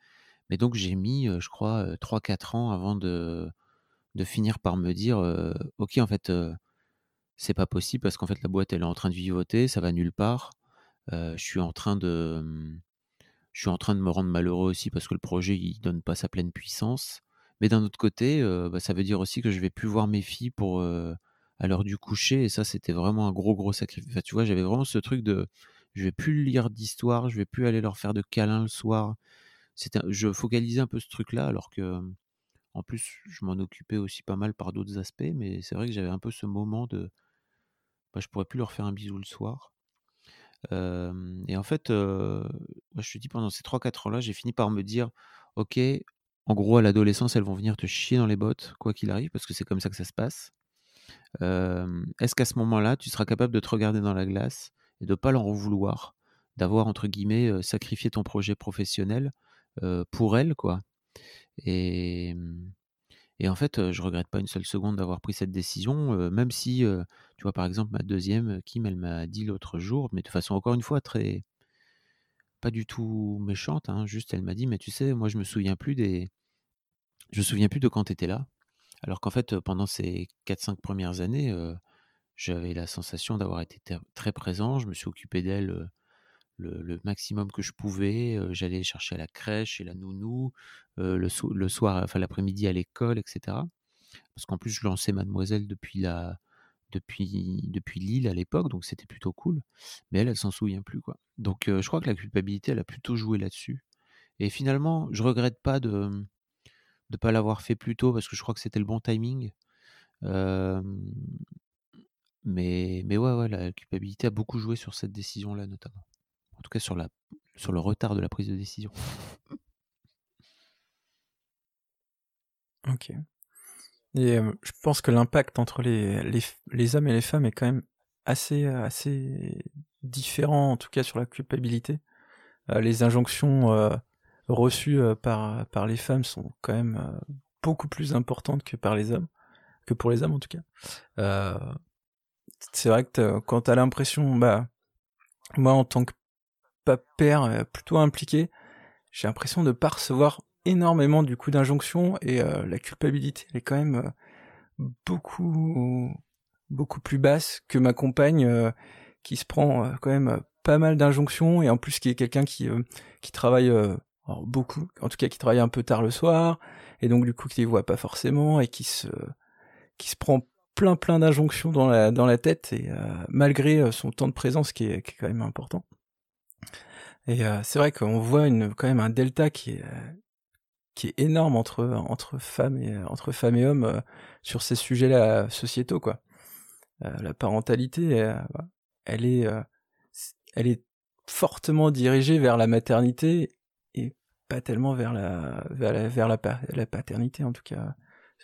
Speaker 3: Mais donc j'ai mis, je crois, 3-4 ans avant de, de finir par me dire, ok, en fait, c'est pas possible parce qu'en fait la boîte elle est en train de vivoter, ça va nulle part. je suis en train de, je suis en train de me rendre malheureux aussi parce que le projet il donne pas sa pleine puissance. Mais d'un autre côté, bah, ça veut dire aussi que je vais plus voir mes filles pour à l'heure du coucher. Et ça, c'était vraiment un gros gros sacrifice. tu vois, j'avais vraiment ce truc de, je vais plus lire d'histoire, je vais plus aller leur faire de câlins le soir. Je focalisais un peu ce truc-là, alors que en plus, je m'en occupais aussi pas mal par d'autres aspects. Mais c'est vrai que j'avais un peu ce moment de, bah, je pourrais plus leur faire un bisou le soir et en fait, je te dis, pendant ces 3-4 ans-là, j'ai fini par me dire, ok, en gros, à l'adolescence, elles vont venir te chier dans les bottes, quoi qu'il arrive, parce que c'est comme ça que ça se passe. Est-ce qu'à ce, moment-là, tu seras capable de te regarder dans la glace et de ne pas leur en vouloir, d'avoir, entre guillemets, sacrifié ton projet professionnel pour elles, quoi? Et, et en fait, je regrette pas une seule seconde d'avoir pris cette décision, même si, tu vois, par exemple, ma deuxième, Kim, elle m'a dit l'autre jour, mais de façon encore une fois très pas du tout méchante, hein, juste elle m'a dit: «Mais tu sais, moi je me souviens plus des je me souviens plus de quand tu étais là». Alors qu'en fait, pendant ces 4-5 premières années, j'avais la sensation d'avoir été très présent. Je me suis occupé d'elle le, maximum que je pouvais. J'allais chercher à la crèche et la nounou, le, le, soir, enfin l'après-midi à l'école, etc. Parce qu'en plus, je lançais Mademoiselle depuis la, depuis, depuis Lille à l'époque, donc c'était plutôt cool. Mais elle, elle s'en souvient plus, quoi. Donc je crois que la culpabilité, elle a plutôt joué là-dessus. Et finalement, je regrette pas de ne pas l'avoir fait plus tôt parce que je crois que c'était le bon timing. mais, mais ouais, ouais, la culpabilité a beaucoup joué sur cette décision-là, notamment. En tout cas, sur, la, sur le retard de la prise de décision.
Speaker 2: Ok. Et je pense que l'impact entre les, les, les, hommes et les femmes est quand même assez, assez différent, en tout cas sur la culpabilité. les injonctions reçues par, par les femmes sont quand même beaucoup plus importantes que par les hommes, que pour les hommes en tout cas. c'est vrai que quand t'as l'impression, bah, moi en tant que pas père plutôt impliqué, j'ai l'impression de pas recevoir énormément du coup d'injonctions et euh, la culpabilité elle est quand même euh, beaucoup beaucoup plus basse que ma compagne euh, qui se prend quand même pas mal d'injonctions et en plus qui est quelqu'un qui qui travaille beaucoup en tout cas qui travaille un peu tard le soir et donc du coup qui les voit pas forcément et qui se qui se prend plein plein d'injonctions dans la dans la tête et malgré son temps de présence qui est, qui est quand même important et c'est vrai qu'on voit quand même un delta qui est est énorme entre entre femmes et hommes euh, sur ces sujets-là sociétaux quoi. Euh, la parentalité, euh, elle est fortement dirigée vers la maternité et pas tellement vers la paternité en tout cas.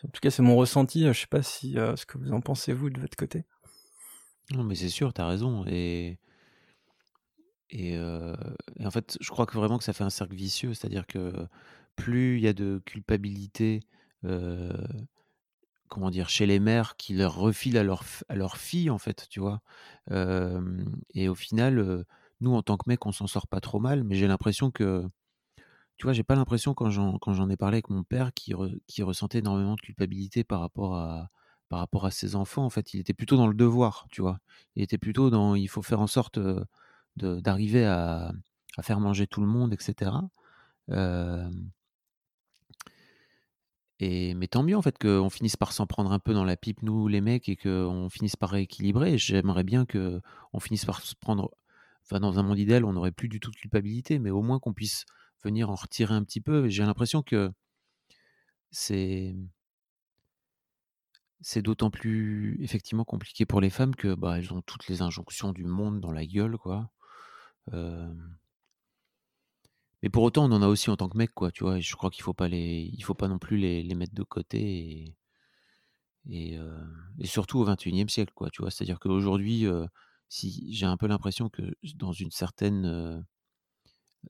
Speaker 2: En tout cas, c'est mon ressenti. Je sais pas si ce que vous en pensez vous de votre côté.
Speaker 3: Non, mais c'est sûr, tu as raison. Et, en fait, je crois que vraiment que ça fait un cercle vicieux, c'est-à-dire que plus il y a de culpabilité, comment dire, chez les mères qui leur refilent à leur, à leur fille, en fait, tu vois? et au final, nous, en tant que mec, on s'en sort pas trop mal, mais j'ai l'impression que, tu vois, j'ai pas l'impression quand j'en, quand j'en ai parlé avec mon père qui, qui ressentait énormément de culpabilité par rapport à par rapport à ses enfants, en fait, il était plutôt dans le devoir, tu vois? Il était plutôt dans, il faut faire en sorte d'arriver à, faire manger tout le monde, etc. Et, mais tant mieux en fait qu'on finisse par s'en prendre un peu dans la pipe, nous les mecs, et qu'on finisse par rééquilibrer. J'aimerais bien qu'on finisse par se prendre. Enfin, dans un monde idéal, on n'aurait plus du tout de culpabilité, mais au moins qu'on puisse venir en retirer un petit peu. J'ai l'impression que c'est. C'est d'autant plus effectivement compliqué pour les femmes que bah, elles ont toutes les injonctions du monde dans la gueule, quoi. Mais pour autant, on en a aussi en tant que mec, quoi, tu vois. je crois qu'il faut pas les, il faut pas non plus les, mettre de côté et, surtout au 21e siècle, quoi, tu vois. C'est-à-dire qu'aujourd'hui, si j'ai un peu l'impression que dans une certaine,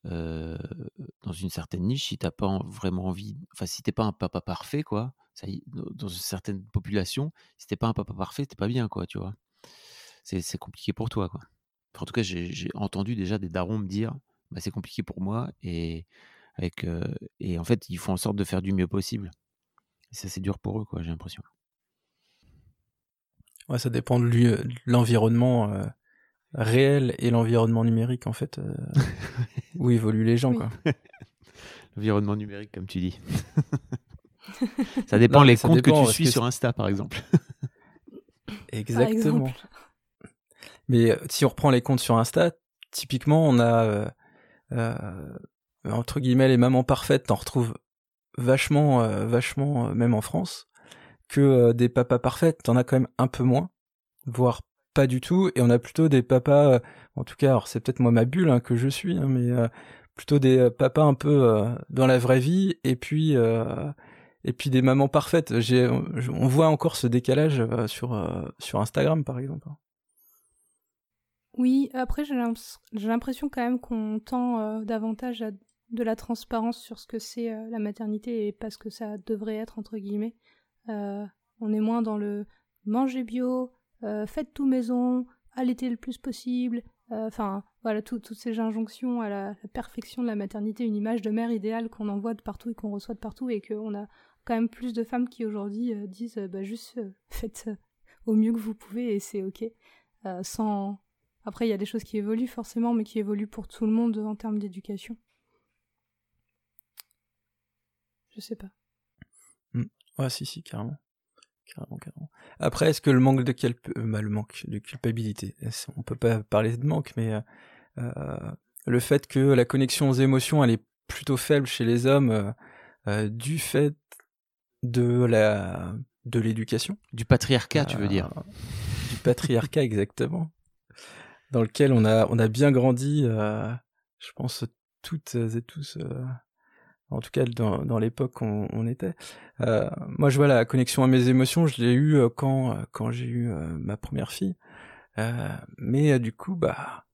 Speaker 3: dans une certaine niche, si t'as pas vraiment envie, enfin, si t'es pas un papa parfait, quoi, ça y, dans une certaine population, si t'es pas un papa parfait, t'es pas bien, quoi, tu vois. C'est compliqué pour toi, quoi. En tout cas, j'ai entendu déjà des darons me dire bah, c'est compliqué pour moi et avec et en fait ils font en sorte de faire du mieux possible. Et ça c'est dur pour eux quoi, j'ai l'impression.
Speaker 2: Ouais, ça dépend de l'environnement réel et l'environnement numérique en fait où évoluent les gens quoi.
Speaker 3: l'environnement numérique comme tu dis. ça dépend les comptes que tu suis sur Insta par exemple.
Speaker 2: Exactement. Mais si on reprend les comptes sur Insta, typiquement on a euh, entre guillemets les mamans parfaites, t'en retrouves vachement, euh, vachement, euh, même en France, que des papas parfaits, t'en as quand même un peu moins, voire pas du tout, et on a plutôt des papas, en tout cas, alors c'est peut-être moi ma bulle hein, que je suis, hein, mais plutôt des papas un peu dans la vraie vie, et puis et puis des mamans parfaites. J'ai, on voit encore ce décalage sur sur Instagram par exemple.
Speaker 1: Oui, après j'ai l'impression quand même qu'on tend euh, davantage à de la transparence sur ce que c'est euh, la maternité et pas ce que ça devrait être entre guillemets. Euh, on est moins dans le manger bio, faites tout maison, allaitez le plus possible. Enfin voilà toutes ces injonctions à la, perfection de la maternité, une image de mère idéale qu'on envoie de partout et qu'on reçoit de partout et qu'on a quand même plus de femmes qui aujourd'hui disent bah juste faites au mieux que vous pouvez et c'est ok. sans après, il y a des choses qui évoluent forcément, mais qui évoluent pour tout le monde en termes d'éducation. Je sais pas.
Speaker 2: Hmm. Ouais, si, si, carrément. Carrément, carrément. Après, est-ce que le manque de, euh, bah, le manque de culpabilité, on peut pas parler de manque, mais euh, euh, le fait que la connexion aux émotions, elle est plutôt faible chez les hommes du fait de la de l'éducation.
Speaker 3: Du patriarcat, tu veux dire
Speaker 2: Du patriarcat, exactement dans lequel on a, on a bien grandi, euh, je pense toutes et tous, euh, en tout cas dans, dans l'époque où on, était. Euh, moi, je vois la connexion à mes émotions, je l'ai eu quand, quand j'ai eu ma première fille. mais du coup, bah,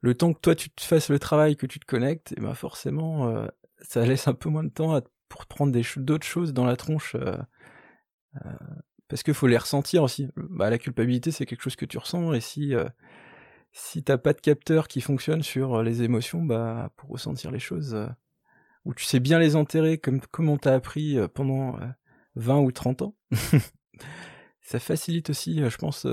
Speaker 2: le temps que toi tu te fasses le travail, que tu te connectes, et bah forcément, ça laisse un peu moins de temps pour prendre des d'autres choses dans la tronche. parce qu'il faut les ressentir aussi. Bah, la culpabilité, c'est quelque chose que tu ressens, et si si t'as pas de capteur qui fonctionne sur euh, les émotions, bah pour ressentir les choses, euh, ou tu sais bien les enterrer comme, comme on t'a appris euh, pendant 20 ou 30 ans, ça facilite aussi, je pense,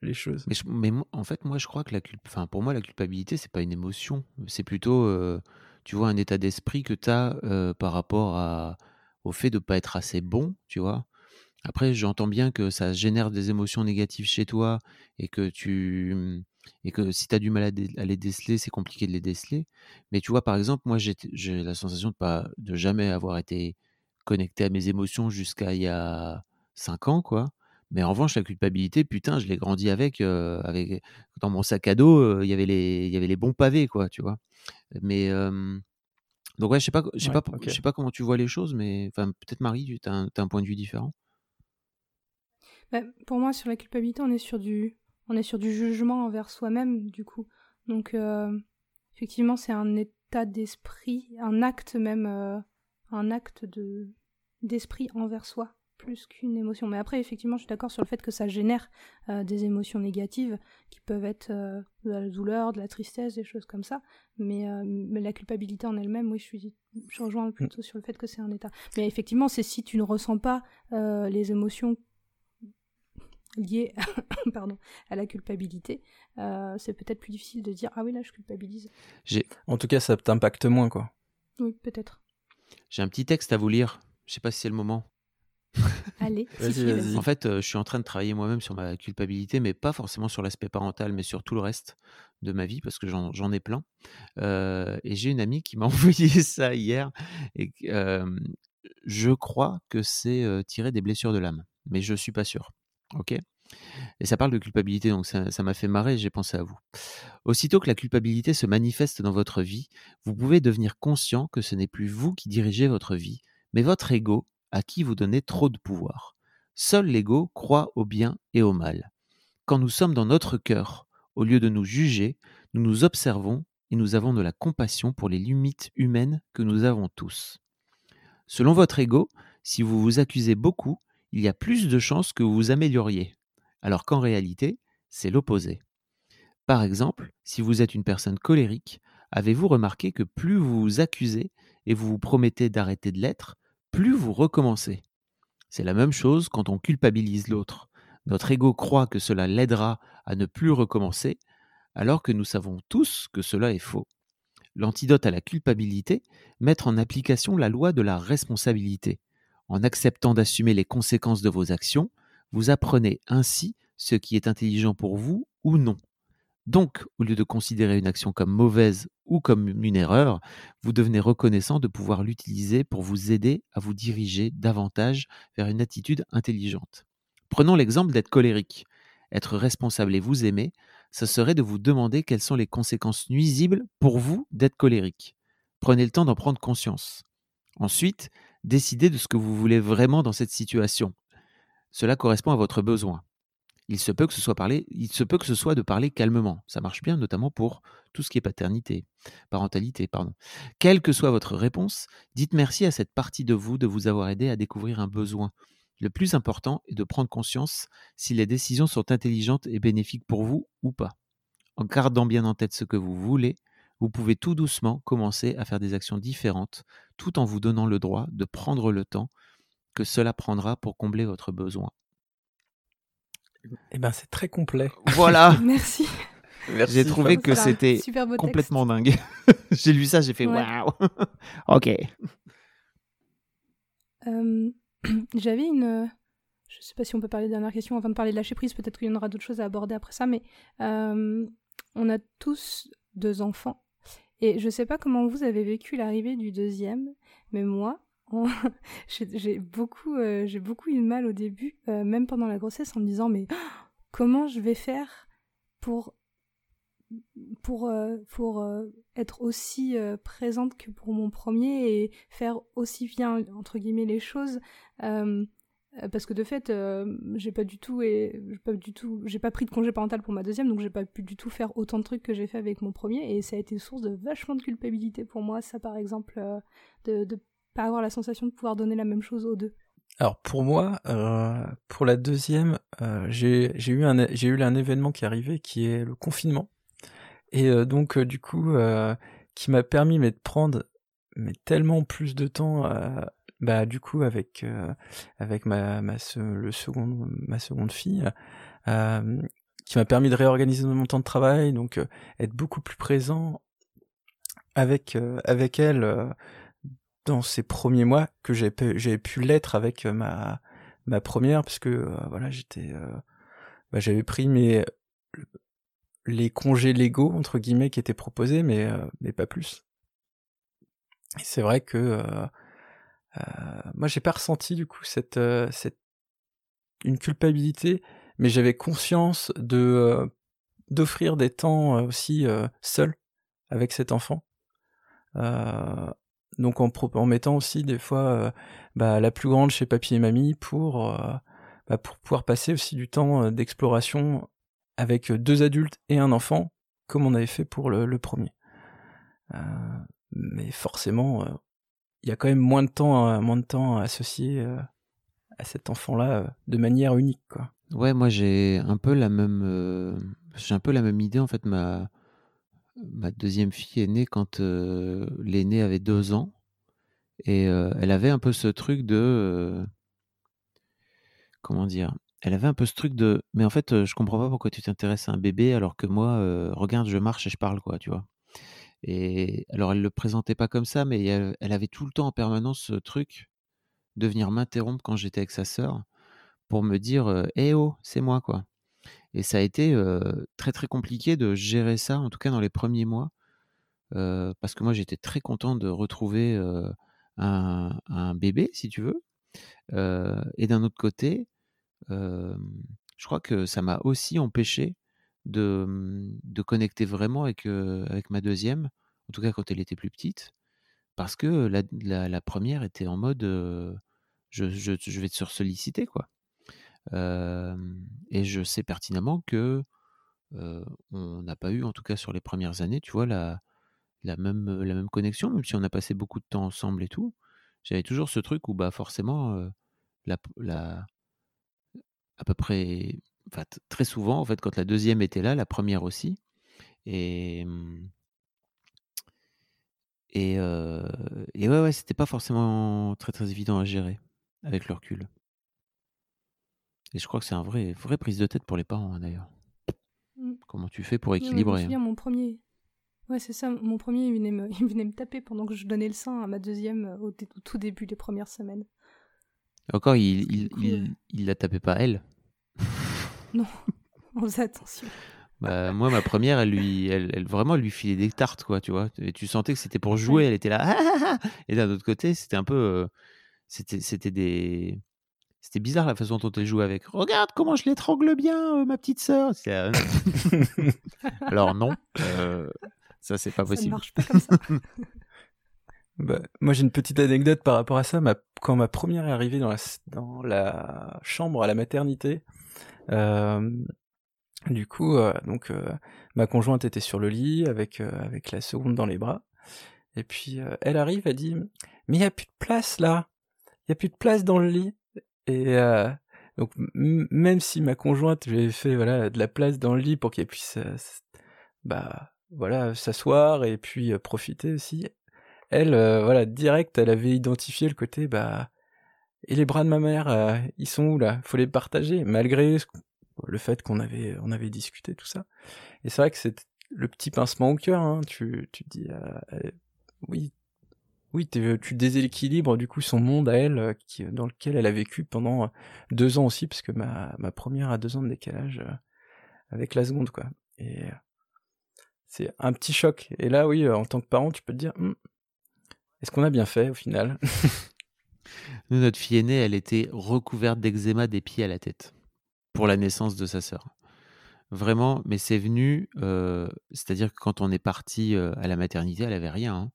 Speaker 2: les choses.
Speaker 3: Mais, en fait, moi, je crois que la enfin, pour moi, la culpabilité, c'est pas une émotion, c'est plutôt, tu vois, un état d'esprit que tu as par rapport au fait de pas être assez bon, tu vois. Après, j'entends bien que ça génère des émotions négatives chez toi et que tu et que si tu as du mal à, les déceler, c'est compliqué de les déceler. Mais tu vois, par exemple, moi, j'ai la sensation de pas de jamais avoir été connecté à mes émotions jusqu'à il y a 5 ans, quoi. Mais en revanche, la culpabilité, putain, je l'ai grandi avec, avec dans mon sac à dos, il y avait les il y avait les bons pavés, quoi, tu vois. Mais donc ouais, je sais pas je sais pas je sais pas comment tu vois les choses, mais enfin peut-être Marie, tu as, un point de vue différent?
Speaker 1: Bah, pour moi, sur la culpabilité, on est sur du, on est sur du jugement envers soi-même, du coup. Donc, euh, effectivement, c'est un état d'esprit, un acte même, euh, un acte de d'esprit envers soi, plus qu'une émotion. Mais après, effectivement, je suis d'accord sur le fait que ça génère euh, des émotions négatives qui peuvent être de la douleur, de la tristesse, des choses comme ça. Mais, mais la culpabilité en elle-même, oui, je, suis, je rejoins plutôt sur le fait que c'est un état. Mais effectivement, c'est si tu ne ressens pas les émotions lié pardon, à la culpabilité, euh, c'est peut-être plus difficile de dire ah oui là je culpabilise.
Speaker 2: En tout cas ça t'impacte moins quoi.
Speaker 1: Oui peut-être.
Speaker 3: J'ai un petit texte à vous lire. Je sais pas si c'est le moment.
Speaker 1: Allez,
Speaker 3: En fait, euh, je suis en train de travailler moi-même sur ma culpabilité, mais pas forcément sur l'aspect parental, mais sur tout le reste de ma vie, parce que j'en ai plein. Euh, et j'ai une amie qui m'a envoyé ça hier, et je crois que c'est tiré des blessures de l'âme, mais je suis pas sûr. Et ça parle de culpabilité, donc ça m'a fait marrer, j'ai pensé à vous. Aussitôt que la culpabilité se manifeste dans votre vie, vous pouvez devenir conscient que ce n'est plus vous qui dirigez votre vie, mais votre ego à qui vous donnez trop de pouvoir. Seul l'ego croit au bien et au mal. Quand nous sommes dans notre cœur, au lieu de nous juger, nous nous observons et nous avons de la compassion pour les limites humaines que nous avons tous. Selon votre ego, si vous vous accusez beaucoup, il y a plus de chances que vous vous amélioriez, alors qu'en réalité, c'est l'opposé. Par exemple, si vous êtes une personne colérique, avez-vous remarqué que plus vous vous accusez et vous vous promettez d'arrêter de l'être, plus vous recommencez? C'est la même chose quand on culpabilise l'autre. Notre ego croit que cela l'aidera à ne plus recommencer, alors que nous savons tous que cela est faux. L'antidote à la culpabilité, mettre en application la loi de la responsabilité. En acceptant d'assumer les conséquences de vos actions, vous apprenez ainsi ce qui est intelligent pour vous ou non. Donc, au lieu de considérer une action comme mauvaise ou comme une erreur, vous devenez reconnaissant de pouvoir l'utiliser pour vous aider à vous diriger davantage vers une attitude intelligente. Prenons l'exemple d'être colérique. Être responsable et vous aimer, ce serait de vous demander quelles sont les conséquences nuisibles pour vous d'être colérique. Prenez le temps d'en prendre conscience. Ensuite, décidez de ce que vous voulez vraiment dans cette situation. Cela correspond à votre besoin. Il se peut que ce soit il se peut que ce soit de parler calmement. Ça marche bien, notamment pour tout ce qui est paternité, parentalité, pardon. Quelle que soit votre réponse, dites merci à cette partie de vous de vous avoir aidé à découvrir un besoin. Le plus important est de prendre conscience si les décisions sont intelligentes et bénéfiques pour vous ou pas. En gardant bien en tête ce que vous voulez, vous pouvez tout doucement commencer à faire des actions différentes tout en vous donnant le droit de prendre le temps que cela prendra pour combler votre besoin.
Speaker 2: Eh ben, c'est très complet.
Speaker 3: Voilà.
Speaker 1: Merci.
Speaker 3: J'ai trouvé que c'était complètement dingue. j'ai lu ça, j'ai fait
Speaker 1: Ouais.
Speaker 3: waouh. ok.
Speaker 1: Euh, J'avais une. Je sais pas si on peut parler de dernière question avant de parler de lâcher prise. Peut-être qu'il y en aura d'autres choses à aborder après ça, mais euh, on a tous deux enfants. Et je sais pas comment vous avez vécu l'arrivée du deuxième, mais moi, j'ai beaucoup, euh, beaucoup eu mal au début, euh, même pendant la grossesse, en me disant mais comment je vais faire pour pour, euh, pour être aussi présente que pour mon premier et faire aussi bien entre guillemets les choses parce que de fait euh, j'ai pas du tout et pas du tout j'ai pas pris de congé parental pour ma deuxième donc j'ai pas pu du tout faire autant de trucs que j'ai fait avec mon premier. Et ça a été source de vachement de culpabilité pour moi ça par exemple euh, de, de pas avoir la sensation de pouvoir donner la même chose aux deux.
Speaker 2: Alors pour moi, euh, pour la deuxième, euh, j'ai eu un j'ai eu un événement qui est arrivé qui est le confinement. Et euh, donc euh, du coup euh, qui m'a permis de prendre mais tellement plus de temps euh, bah du coup avec euh, avec ma ma le second ma seconde fille euh, qui m'a permis de réorganiser mon temps de travail donc euh, être beaucoup plus présent avec euh, avec elle euh, dans ces premiers mois que j'ai pu, pu l'être avec euh, ma ma première parce que voilà j'étais bah, j'avais pris mes les congés légaux entre guillemets qui étaient proposés mais mais pas plus. C'est vrai que moi j'ai pas ressenti du coup cette euh, cette une culpabilité mais j'avais conscience de euh, d'offrir des temps euh, aussi euh, seul avec cet enfant euh, donc en, mettant aussi des fois euh, bah, la plus grande chez papy et mamie pour, euh, bah, pour pouvoir passer aussi du temps euh, d'exploration avec deux adultes et un enfant, comme on avait fait pour le, premier. Euh, mais forcément, euh, il y a quand même moins de temps, euh, moins de associé euh, à cet enfant-là euh, de manière unique. Quoi.
Speaker 3: Ouais, moi j'ai un peu la même, idée en fait. Ma deuxième fille est née quand l'aînée avait deux ans et elle avait un peu ce truc de comment dire Elle avait un peu ce truc de mais en fait je comprends pas pourquoi tu t'intéresses à un bébé alors que moi regarde je marche et je parle quoi tu vois. Et alors elle le présentait pas comme ça mais elle, avait tout le temps en permanence ce truc de venir m'interrompre quand j'étais avec sa sœur pour me dire eh oh c'est moi quoi. Et ça a été très très compliqué de gérer ça, en tout cas dans les premiers mois, parce que moi j'étais très content de retrouver un, bébé, si tu veux. Et d'un autre côté, je crois que ça m'a aussi empêché de, de connecter vraiment avec, avec ma deuxième, en tout cas quand elle était plus petite, parce que la, la- première était en mode je, je- je vais te sursolliciter, quoi. Et je sais pertinemment que on n'a pas eu, en tout cas sur les premières années, tu vois, la, la, même, la même connexion, même si on a passé beaucoup de temps ensemble et tout. J'avais toujours ce truc où, bah, forcément, la, la- à peu près, enfin, très souvent, en fait, quand la deuxième était là, la première aussi. Et, et, euh, et ouais, ouais, c'était pas forcément très, très évident à gérer avec le recul. Et je crois que c'est un vrai, vraie prise de tête pour les parents, hein, d'ailleurs.
Speaker 1: Mm.
Speaker 3: Comment tu fais pour
Speaker 1: Ouais, moi, je me
Speaker 3: équilibrer hein
Speaker 1: souviens, mon premier. Ouais, c'est ça. Mon premier, il venait, me... il venait me taper pendant que je donnais le sein à ma deuxième euh, au, au tout début, les premières semaines.
Speaker 3: Encore, il, il,
Speaker 1: coup,
Speaker 3: il,
Speaker 1: euh,
Speaker 3: il la tapait pas elle?
Speaker 1: On faisait attention.
Speaker 3: Bah, moi, ma première, elle lui, elle, elle vraiment, elle lui filait des tartes, quoi, tu vois. Et tu sentais que c'était pour jouer, elle était là. Ah, ah, ah et d'un autre côté, c'était un peu, euh, c'était, c'était des, c'était bizarre la façon dont elle jouait avec. Regarde comment je l'étrangle bien, euh, ma petite sœur. Euh, Alors non, euh, ça c'est pas
Speaker 1: Ça ne
Speaker 3: possible.
Speaker 1: marche pas comme ça.
Speaker 2: Bah, moi j'ai une petite anecdote par rapport à ça. Quand ma première est arrivée dans la, chambre à la maternité, euh, du coup, euh, donc euh, ma conjointe était sur le lit avec avec la seconde dans les bras, et puis elle arrive, elle dit mais il y a plus de place là, il y a plus de place dans le lit, et donc même si ma conjointe lui fait voilà de la place dans le lit pour qu'elle puisse bah voilà s'asseoir et puis profiter aussi, elle, euh, voilà, direct, elle avait identifié le côté, bah, et les bras de ma mère, euh, ils sont où là? Faut les partager, malgré le fait qu'on avait, on avait discuté tout ça. Et c'est vrai que c'est le petit pincement au cœur. Hein. Tu, tu dis, oui, oui, tu déséquilibres du coup son monde à elle, dans lequel elle a vécu pendant deux ans aussi, parce que ma, ma première a deux ans de décalage avec la seconde, quoi. Et c'est un petit choc. Et là, oui, en tant que parent, tu peux te dire, «Hum, est-ce qu'on a bien fait au final?
Speaker 3: Nous, notre fille aînée, elle était recouverte d'eczéma des pieds à la tête pour la naissance de sa sœur. Vraiment, mais c'est venu, euh, c'est-à-dire que quand on est parti euh, à la maternité, elle avait rien. Hein.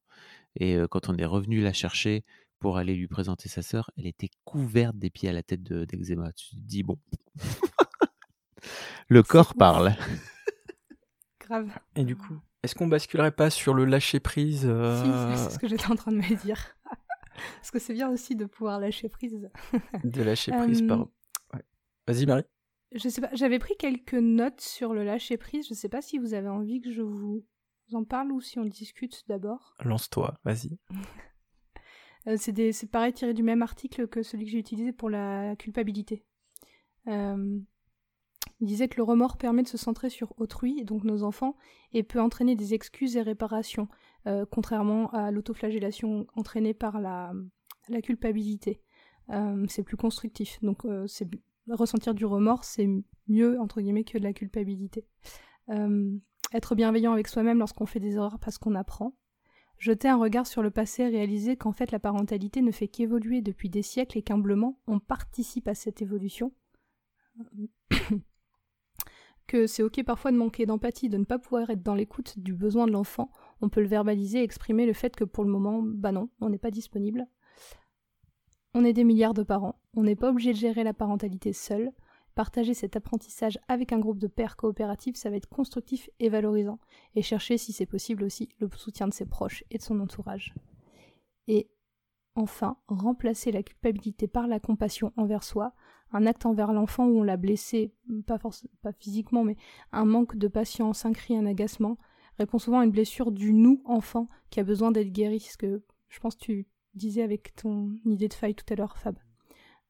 Speaker 3: et euh, quand on est revenu la chercher pour aller lui présenter sa sœur, elle était couverte des pieds à la tête d'eczéma. tu te dis, bon, le corps parle.
Speaker 1: Grave.
Speaker 2: Et du coup, est-ce qu'on basculerait pas sur le lâcher prise
Speaker 1: Si, c'est ce que j'étais en train de me dire. Parce que c'est bien aussi de pouvoir lâcher prise.
Speaker 2: de lâcher prise par. Vas-y, Marie.
Speaker 1: Je sais pas, j'avais pris quelques notes sur le lâcher prise. Je sais pas si vous avez envie que je vous en parle ou si on discute d'abord.
Speaker 2: Lance-toi, vas-y.
Speaker 1: Euh, c'est pareil tiré du même article que celui que j'ai utilisé pour la culpabilité. Euh, il disait que le remords permet de se centrer sur autrui, donc nos enfants, et peut entraîner des excuses et réparations, euh, contrairement à l'autoflagellation entraînée par la, culpabilité. c'est plus constructif. Donc c'est ressentir du remords, c'est mieux, entre guillemets, que de la culpabilité. Euh, être bienveillant avec soi-même lorsqu'on fait des erreurs parce qu'on apprend. Jeter un regard sur le passé et réaliser qu'en fait la parentalité ne fait qu'évoluer depuis des siècles et qu'humblement on participe à cette évolution. Que c'est ok parfois de manquer d'empathie, de ne pas pouvoir être dans l'écoute du besoin de l'enfant. On peut le verbaliser exprimer le fait que pour le moment, bah non, on n'est pas disponible. On est des milliards de parents, on n'est pas obligé de gérer la parentalité seul. Partager cet apprentissage avec un groupe de pères coopératifs, ça va être constructif et valorisant, et chercher, si c'est possible aussi, le soutien de ses proches et de son entourage. Et enfin, remplacer la culpabilité par la compassion envers soi, un acte envers l'enfant où on l'a blessé, pas, pas physiquement, mais un manque de patience, un cri, un agacement, répond souvent à une blessure du nous enfant qui a besoin d'être guéri, ce que je pense que tu disais avec ton idée de faille tout à l'heure, Fab.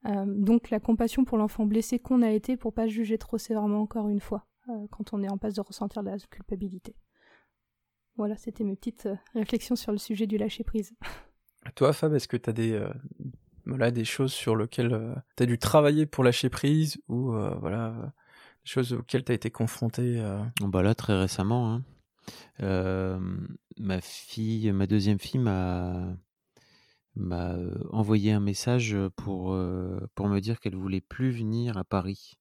Speaker 1: Euh, donc la compassion pour l'enfant blessé qu'on a été pour pas juger trop sévèrement encore une fois euh, quand on est en passe de ressentir de la culpabilité. Voilà, c'était mes petites euh, réflexions sur le sujet du lâcher prise.
Speaker 2: Toi, Fab, est-ce que tu as des, voilà, des choses sur lesquelles tu as dû travailler pour lâcher prise ou voilà, des choses auxquelles tu as été confronté
Speaker 3: bah Là, très récemment, hein. ma fille, ma deuxième fille m'a m'a envoyé un message pour, pour me dire qu'elle voulait plus venir à Paris.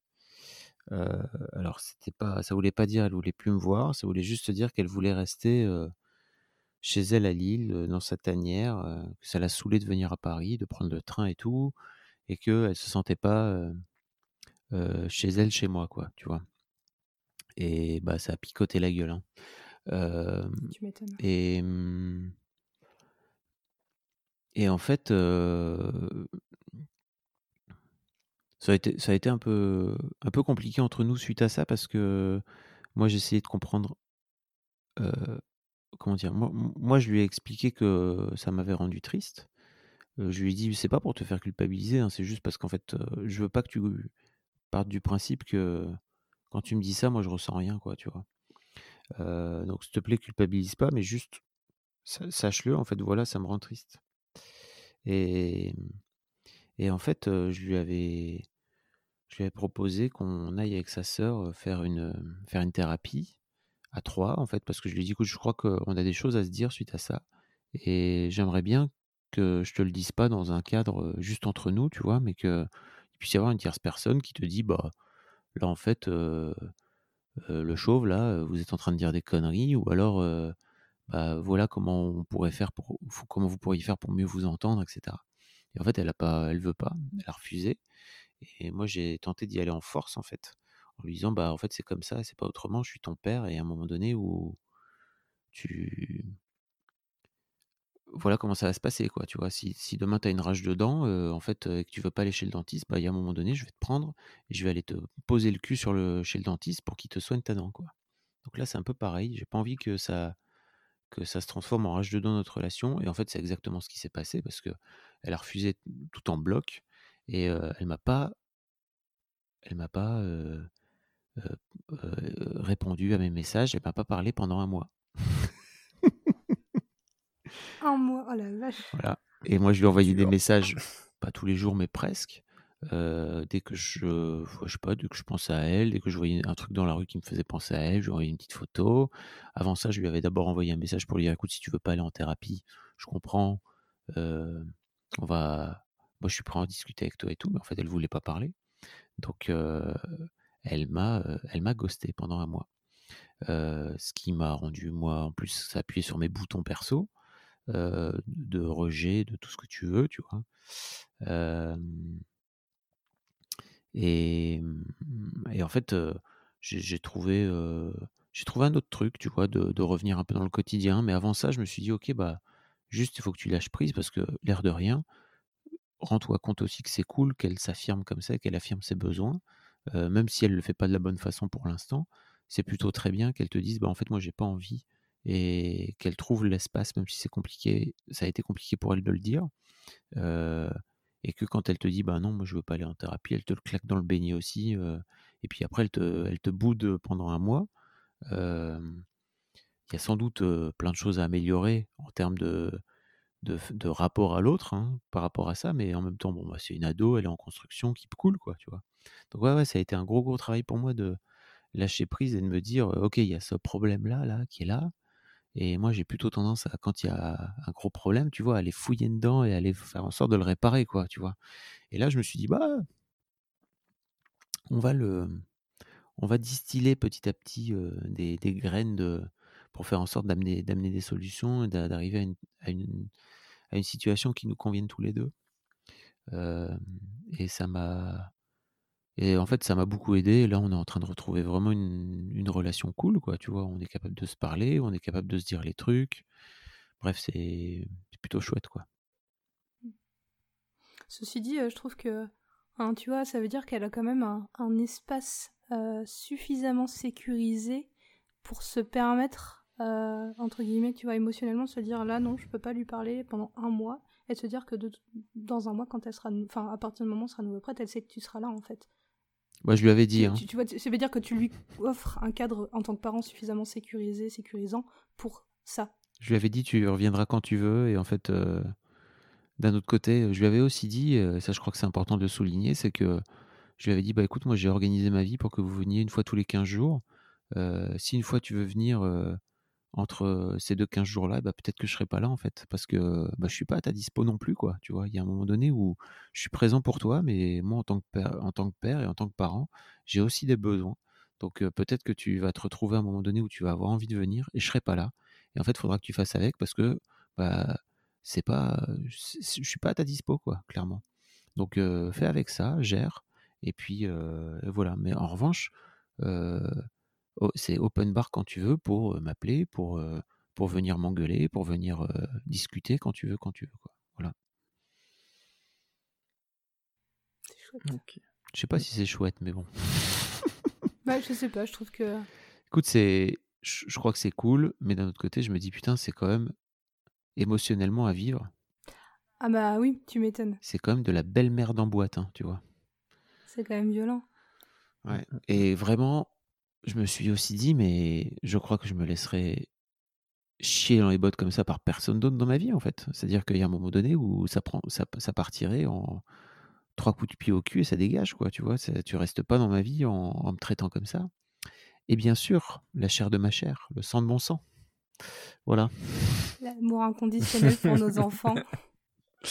Speaker 3: alors c'était pas, ça voulait pas dire elle voulait plus me voir, ça voulait juste dire qu'elle voulait rester chez elle à Lille, dans sa tanière, que ça la saoulait de venir à Paris, de prendre le train et tout, et qu'elle se sentait pas chez elle, chez moi, quoi, tu vois? Et bah ça a picoté la gueule. Hein.
Speaker 1: tu m'étonnes.
Speaker 3: Et mmh, et en fait, ça a été ça a été un peu un peu compliqué entre nous suite à ça parce que moi, j'ai essayé de comprendre, comment dire? Moi je lui ai expliqué que ça m'avait rendu triste. je lui ai dit: «C'est pas pour te faire culpabiliser, hein, c'est juste parce qu'en fait, je veux pas que tu partes du principe que quand tu me dis ça, moi je ressens rien quoi», tu vois? donc s'il te plaît, culpabilise pas, mais juste sache-le, en fait, voilà, ça me rend triste. Et, en fait, je lui avais, proposé qu'on aille avec sa sœur faire une thérapie à trois, en fait, parce que je lui ai dit, écoute, je crois qu'on a des choses à se dire suite à ça. Et j'aimerais bien que je te le dise pas dans un cadre juste entre nous, tu vois, mais qu'il puisse y avoir une tierce personne qui te dit, bah, là, en fait, le chauve, là, vous êtes en train de dire des conneries, ou alors, bah, voilà comment on pourrait faire pour, comment vous pourriez faire pour mieux vous entendre, etc. Et en fait, elle a pas, elle veut pas, elle a refusé. Et moi, j'ai tenté d'y aller en force, en fait, en lui disant, bah, en fait, c'est comme ça, c'est pas autrement, je suis ton père, et à un moment donné où tu, voilà comment ça va se passer, quoi, tu vois? Si, demain tu as une rage dedans, en fait, et que tu veux pas aller chez le dentiste, bah, il y a un moment donné, je vais te prendre et je vais aller te poser le cul sur le, chez le dentiste pour qu'il te soigne ta dent, quoi. Donc là, c'est un peu pareil. J'ai pas envie que ça, que ça se transforme en rage de dans notre relation. Et en fait, c'est exactement ce qui s'est passé parce que elle a refusé tout en bloc et elle m'a pas, elle m'a pas répondu à mes messages, elle m'a pas parlé pendant un mois.
Speaker 1: un mois, oh la vache.
Speaker 3: Voilà. Et moi, je lui ai envoyé des messages, pas tous les jours, mais presque. dès que je, je sais pas, dès que je pensais à elle, dès que je voyais un truc dans la rue qui me faisait penser à elle, je lui envoyais une petite photo. Avant ça, je lui avais d'abord envoyé un message pour lui dire, écoute, si tu veux pas aller en thérapie, je comprends. on va, moi, je suis prêt à en discuter avec toi et tout, mais en fait, elle voulait pas parler. Donc, elle m'a, elle m'a ghosté pendant un mois. ce qui m'a rendu, moi, en plus, s'appuyer sur mes boutons perso, de rejet, de tout ce que tu veux, tu vois. et, et, en fait, j'ai trouvé, j'ai trouvé un autre truc, tu vois, de, de, revenir un peu dans le quotidien. Mais avant ça, je me suis dit, ok, bah, juste, il faut que tu lâches prise parce que l'air de rien, rends-toi compte aussi que c'est cool qu'elle s'affirme comme ça, qu'elle affirme ses besoins, même si elle ne le fait pas de la bonne façon pour l'instant. C'est plutôt très bien qu'elle te dise, bah, en fait, moi, j'ai pas envie et qu'elle trouve l'espace, même si c'est compliqué, ça a été compliqué pour elle de le dire. et que quand elle te dit, bah non, moi, je veux pas aller en thérapie, elle te le claque dans le beignet aussi. et puis après, elle te, elle te boude pendant un mois. Il y a sans doute plein de choses à améliorer en termes de, de, rapport à l'autre hein, par rapport à ça, mais en même temps, bon, bah, c'est une ado, elle est en construction, qui cool, quoi, tu vois? Donc ouais, ouais, ça a été un gros, gros travail pour moi de lâcher prise et de me dire, ok, il y a ce problème-là, là, qui est là, et moi, j'ai plutôt tendance à, quand il y a un gros problème, tu vois, à aller fouiller dedans et aller faire en sorte de le réparer, quoi, tu vois. Et là, je me suis dit, bah, on va le, on va distiller petit à petit des, des, graines de, pour faire en sorte d'amener, d'amener des solutions et d'arriver à à une, à une situation qui nous convienne tous les deux. et ça m'a. Et en fait, ça m'a beaucoup aidé. Là, on est en train de retrouver vraiment une, une, relation cool, quoi. Tu vois, on est capable de se parler, on est capable de se dire les trucs. Bref, c'est plutôt chouette, quoi.
Speaker 1: Ceci dit, je trouve que, hein, tu vois, ça veut dire qu'elle a quand même un, un espace suffisamment sécurisé pour se permettre euh, entre guillemets, tu vois, émotionnellement, se dire là, non, je peux pas lui parler pendant un mois, et se dire que dans un mois, quand elle sera, enfin, à partir du moment où elle sera nouveau prête, elle sait que tu seras là, en fait.
Speaker 3: Moi, je lui avais dit.
Speaker 1: Tu,
Speaker 3: hein.
Speaker 1: tu, vois, ça veut dire que tu lui offres un cadre en tant que parent suffisamment sécurisé, sécurisant pour ça.
Speaker 3: Je lui avais dit, tu reviendras quand tu veux, et en fait, euh, d'un autre côté, je lui avais aussi dit, euh, et ça, je crois que c'est important de le souligner, c'est que je lui avais dit, bah écoute, moi, j'ai organisé ma vie pour que vous veniez une fois tous les 15 jours. si une fois tu veux venir entre ces deux 15 jours-là, bah, peut-être que je serai pas là en fait, parce que bah, je suis pas à ta dispo non plus, quoi. Tu vois, il y a un moment donné où je suis présent pour toi, mais moi en tant que père, en tant que père et en tant que parent, j'ai aussi des besoins. Donc peut-être que tu vas te retrouver à un moment donné où tu vas avoir envie de venir et je serai pas là. Et en fait, il faudra que tu fasses avec parce que bah c'est pas, je suis pas à ta dispo, quoi, clairement. Donc fais avec ça, gère, et puis voilà. Mais en revanche, c'est open bar quand tu veux pour m'appeler, pour, pour venir m'engueuler, pour venir discuter quand tu veux, quand tu veux. Quoi. Voilà.
Speaker 1: C'est chouette.
Speaker 3: Je sais pas si c'est chouette, mais bon.
Speaker 1: bah, je sais pas, je trouve que.
Speaker 3: Écoute, c'est, je, crois que c'est cool, mais d'un autre côté, je me dis putain, c'est quand même émotionnellement à vivre.
Speaker 1: Ah bah oui, tu m'étonnes.
Speaker 3: C'est quand même de la belle merde en boîte, hein, tu vois.
Speaker 1: C'est quand même violent.
Speaker 3: Ouais. Et vraiment, je me suis aussi dit, mais je crois que je me laisserai chier dans les bottes comme ça par personne d'autre dans ma vie, en fait. C'est-à-dire qu'il y a un moment donné où ça, prend, ça, ça, partirait en trois coups de pied au cul et ça dégage, quoi, tu vois. Tu restes pas dans ma vie en, me traitant comme ça. Et bien sûr, la chair de ma chair, le sang de mon sang. Voilà.
Speaker 1: L'amour inconditionnel pour nos enfants.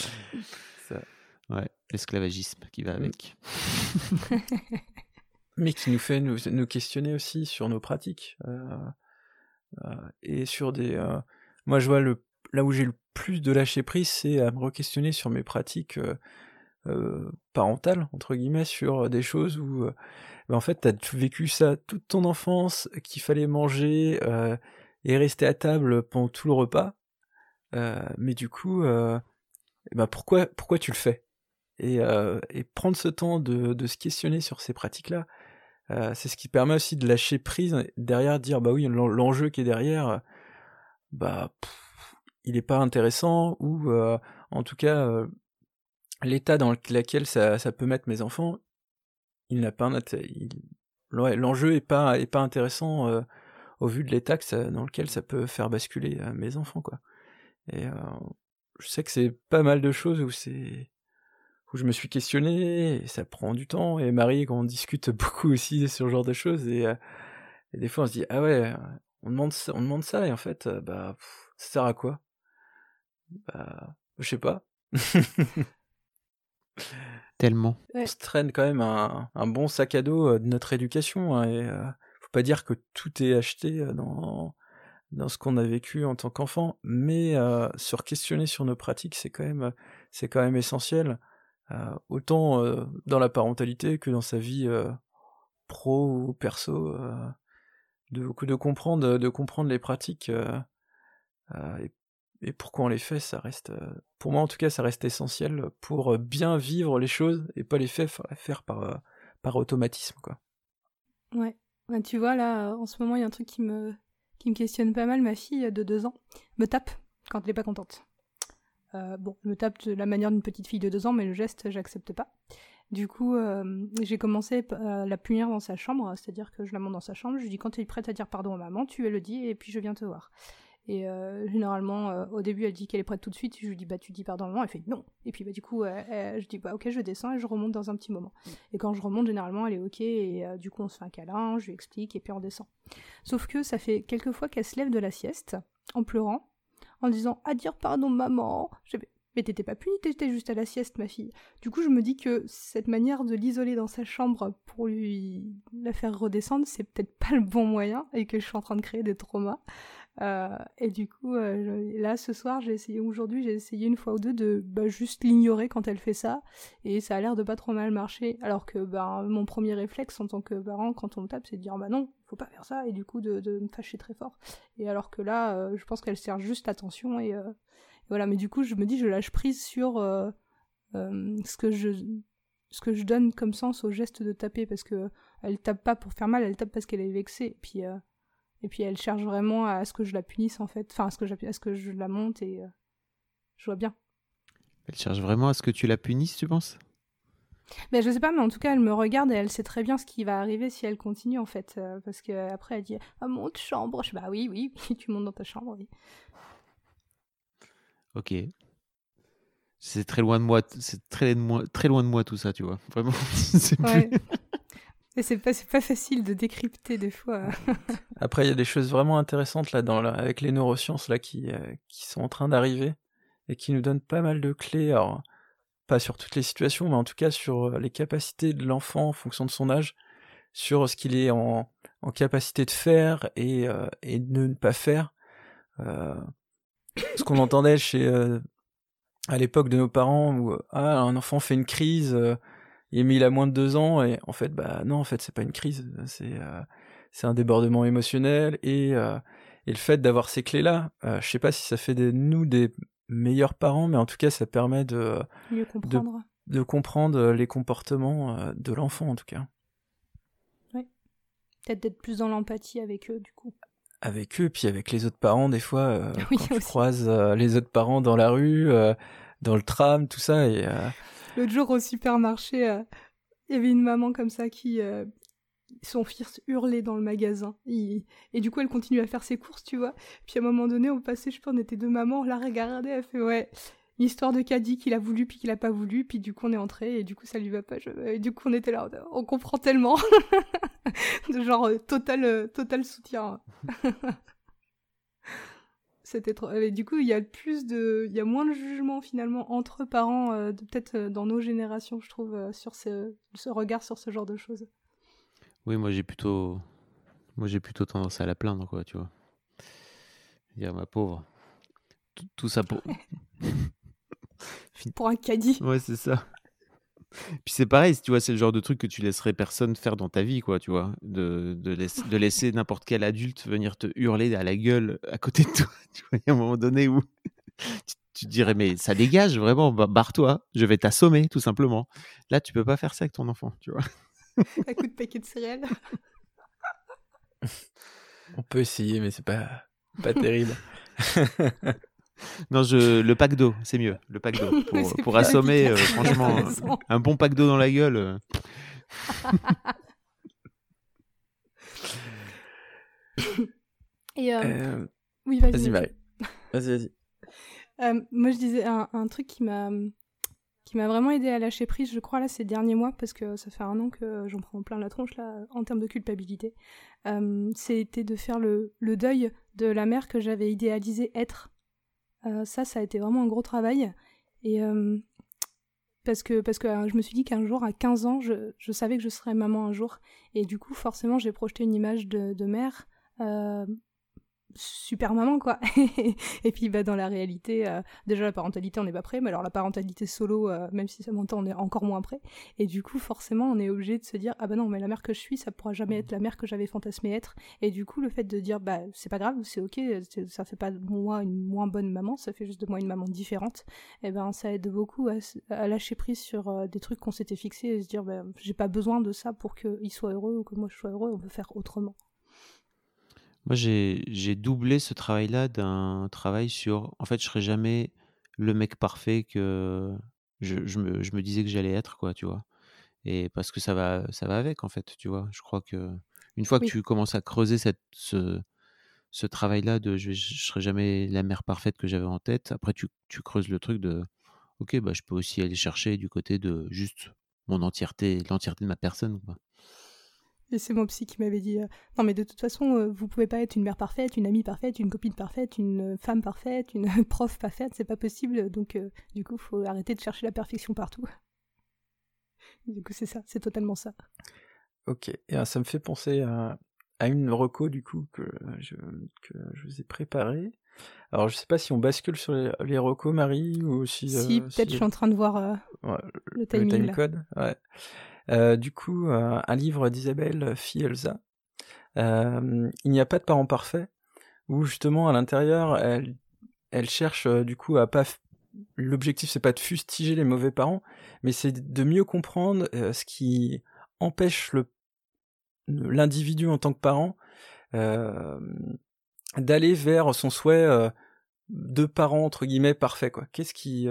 Speaker 3: Ça. Ouais, l'esclavagisme qui va avec.
Speaker 2: mais qui nous fait nous, nous, questionner aussi sur nos pratiques euh, euh, et sur des. Euh, moi, je vois le là où j'ai le plus de lâcher prise, c'est à me re-questionner sur mes pratiques parentales entre guillemets, sur des choses où ben, en fait t'as vécu ça toute ton enfance, qu'il fallait manger et rester à table pendant tout le repas, mais du coup, ben pourquoi pourquoi tu le fais? Et, et, prendre ce temps de, de, se questionner sur ces pratiques-là, euh, c'est ce qui permet aussi de lâcher prise derrière, dire bah oui l'enjeu qui est derrière, bah il est pas intéressant ou euh, en tout cas euh, l'état dans lequel ça, ça, peut mettre mes enfants, il n'a pas il, l'enjeu est pas est pas intéressant au vu de l'état dans lequel ça peut faire basculer mes enfants quoi. Et je sais que c'est pas mal de choses où c'est où je me suis questionné et ça prend du temps et Marie quand on discute beaucoup aussi sur ce genre de choses et, des fois on se dit ah ouais on demande ça, on demande ça et en fait bah ça sert à quoi? Bah je sais pas.
Speaker 3: Tellement.
Speaker 2: On se traîne quand même un, bon sac à dos de notre éducation hein, et faut pas dire que tout est acheté dans dans ce qu'on a vécu en tant qu'enfant, mais euh, sur questionner sur nos pratiques, c'est quand même, c'est quand même essentiel, euh, autant euh, dans la parentalité que dans sa vie pro ou perso, de, de comprendre, les pratiques et, pourquoi on les fait, ça reste, pour moi en tout cas, ça reste essentiel pour bien vivre les choses et pas les faire, faire par, automatisme, quoi.
Speaker 1: Ouais. Tu vois, là, en ce moment, il y a un truc qui me, qui me questionne pas mal. Ma fille de deux ans me tape quand elle est pas contente. Euh, bon, elle me tape de la manière d'une petite fille de deux ans, mais le geste, j'accepte pas. Du coup, euh, j'ai commencé à la punir dans sa chambre, c'est-à-dire que je la monte dans sa chambre, je lui dis quand tu es prête à dire pardon à maman, tu le dis et puis je viens te voir. Et euh, généralement, euh, au début, elle dit qu'elle est prête tout de suite. Je lui dis, bah, tu dis pardon moment. Elle fait non. Et puis, bah, du coup, je dis, bah, ok, je descends et je remonte dans un petit moment. Mm. Et quand je remonte, généralement, elle est ok. Et euh, du coup, on se fait un câlin, je lui explique et puis on descend. Sauf que ça fait quelques fois qu'elle se lève de la sieste en pleurant, en disant, à dire pardon, maman. Je mais t'étais pas punie, t'étais juste à la sieste, ma fille. Du coup, je me dis que cette manière de l'isoler dans sa chambre pour lui la faire redescendre, c'est peut-être pas le bon moyen et que je suis en train de créer des traumas. Euh, et du coup, euh, là, ce soir, j'ai essayé, aujourd'hui, j'ai essayé une fois ou deux de bah, juste l'ignorer quand elle fait ça, et ça a l'air de pas trop mal marcher. Alors que bah, mon premier réflexe en tant que parent, quand on me tape, c'est de dire bah non, faut pas faire ça, et du coup de, me fâcher très fort. Et alors que là, euh, je pense qu'elle sert juste attention, et, voilà. Mais du coup, je me dis, je lâche prise sur ce que je ce que je donne comme sens au geste de taper, parce que elle tape pas pour faire mal, elle tape parce qu'elle est vexée. Puis et puis elle cherche vraiment à ce que je la punisse en fait, enfin à ce que je, à ce que je la monte et euh, je vois bien.
Speaker 3: Elle cherche vraiment à ce que tu la punisses, tu penses?
Speaker 1: Ben, je sais pas, mais en tout cas, elle me regarde et elle sait très bien ce qui va arriver si elle continue, en fait. Euh, parce que après elle dit Ah, monte chambre. Je dis Bah oui, oui, tu montes dans ta chambre, oui.
Speaker 3: Ok. C'est très loin de moi, c'est très, très loin de moi tout ça, tu vois. Vraiment.
Speaker 1: ouais. C'est pas, pas facile de décrypter des fois.
Speaker 2: Après, il y a des choses vraiment intéressantes là, dans avec les neurosciences là, qui, euh, qui sont en train d'arriver et qui nous donnent pas mal de clés. Alors, pas sur toutes les situations, mais en tout cas sur euh, les capacités de l'enfant en fonction de son âge, sur ce qu'il est en, en, capacité de faire et, euh, et de ne pas faire. ce qu'on entendait chez à l'époque de nos parents où ah, un enfant fait une crise il, il a moins de deux ans et en fait bah non en fait c'est pas une crise. C'est euh, c'est un débordement émotionnel et, euh, et le fait d'avoir ces clés là euh, je sais pas si ça fait de nous des meilleurs parents mais en tout cas ça permet de
Speaker 1: comprendre.
Speaker 2: De, comprendre les comportements de l'enfant en tout cas.
Speaker 1: Oui. Peut-être d'être plus dans l'empathie avec eux du coup.
Speaker 2: Avec eux puis avec les autres parents des fois quand tu croises les autres parents dans la rue dans le tram tout ça et
Speaker 1: L'autre jour au supermarché, euh, il y avait une maman comme ça qui. Euh, son fils hurlait dans le magasin. Et, du coup, elle continue à faire ses courses, tu vois. Puis à un moment donné, on passait, je pense, on était deux mamans, on l'a regardé, elle fait Ouais, l'histoire de Caddy qu'il a voulu puis qu'il a pas voulu, puis du coup on est entré et du coup ça lui va pas. Et du coup on était là, on comprend tellement. de genre euh, total, total soutien. C'était trop... Et du coup, il y a plus de, il y a moins de jugement finalement entre parents, euh, peut-être euh, dans nos générations, je trouve, euh, sur ce... ce, regard sur ce genre de choses.
Speaker 3: Oui, moi j'ai plutôt, moi j'ai plutôt tendance à la plaindre, quoi, tu vois. Dire ma pauvre, tout, ça pour.
Speaker 1: pour un caddie.
Speaker 3: Ouais, c'est ça. Puis c'est pareil, tu vois, c'est le genre de truc que tu laisserais personne faire dans ta vie, quoi, tu vois. De, de, de laisser n'importe quel adulte venir te hurler à la gueule à côté de toi. Tu vois, il y a un moment donné où tu, te dirais, mais ça dégage vraiment, barre-toi, je vais t'assommer, tout simplement. Là, tu peux pas faire ça avec ton enfant, tu vois.
Speaker 1: Un coup de paquet de céréales.
Speaker 2: On peut essayer, mais c'est pas, pas terrible.
Speaker 3: Non, je, le pack d'eau, c'est mieux. Le pack d'eau. Pour, assommer, euh, franchement, un bon pack d'eau dans la gueule. Euh.
Speaker 1: Et euh,
Speaker 2: Euh,
Speaker 1: oui, vas-y.
Speaker 2: Vas-y. Marie. Vas-y, vas-y.
Speaker 1: Euh, moi, je disais un, un truc qui m'a qui m'a vraiment aidé à lâcher prise, je crois, là, ces derniers mois, parce que ça fait un an que j'en prends plein la tronche, là, en termes de culpabilité. Euh, C'était de faire le, le deuil de la mère que j'avais idéalisé être. Euh, ça, ça a été vraiment un gros travail. Et euh, parce que, parce que euh, je me suis dit qu'un jour, à 15 ans, je, savais que je serais maman un jour. Et du coup, forcément, j'ai projeté une image de, mère. Super maman quoi. Et puis bah dans la réalité euh, déjà la parentalité on n'est pas prêt mais alors la parentalité solo euh, même si ça m'entend on est encore moins prêt. Et du coup forcément on est obligé de se dire ah bah non mais la mère que je suis ça pourra jamais être la mère que j'avais fantasmé être et du coup le fait de dire bah c'est pas grave c'est ok ça fait pas de moi une moins bonne maman ça fait juste de moi une maman différente et ben ça aide beaucoup à lâcher prise sur euh, des trucs qu'on s'était fixés et se dire bah j'ai pas besoin de ça pour qu'il soit heureux ou que moi je sois heureux on peut faire autrement
Speaker 3: Moi, j'ai j'ai doublé ce travail-là d'un travail sur. En fait, je serai jamais le mec parfait que je, je me, je me disais que j'allais être, quoi, tu vois? Et parce que ça va, ça va avec, en fait, tu vois? Je crois que une fois que
Speaker 1: Oui.
Speaker 3: tu commences à creuser cette, ce, ce travail-là de je, vais- je serai jamais la mère parfaite que j'avais en tête, après, tu, tu creuses le truc de ok, bah, je peux aussi aller chercher du côté de juste mon entièreté, l'entièreté de ma personne, quoi.
Speaker 1: Et c'est mon psy qui m'avait dit euh, Non, mais de toute façon, euh, vous pouvez pas être une mère parfaite, une amie parfaite, une copine parfaite, une euh, femme parfaite, une prof parfaite, c'est pas possible. Donc, euh, du coup, faut arrêter de chercher la perfection partout. Du coup, c'est ça, c'est totalement ça.
Speaker 2: Ok, et ça me fait penser à, à une reco du coup que je, que je vous ai préparée. Alors je sais pas si on bascule sur les, les recos, Marie, ou si...
Speaker 1: si, peut-être je suis en train de voir
Speaker 2: ouais,
Speaker 1: le
Speaker 2: le
Speaker 1: timing.
Speaker 2: code. Ouais. Euh, du coup, euh, un livre d'Isabelle Fielza. Euh, Il n'y a pas de parents parfaits, où justement à l'intérieur, elle, cherche du coup à pas. L'objectif, c'est pas de fustiger les mauvais parents, mais c'est de mieux comprendre ce qui empêche le l'individu en tant que parent d'aller vers son souhait de parent entre guillemets parfait quoi. Qu'est-ce qui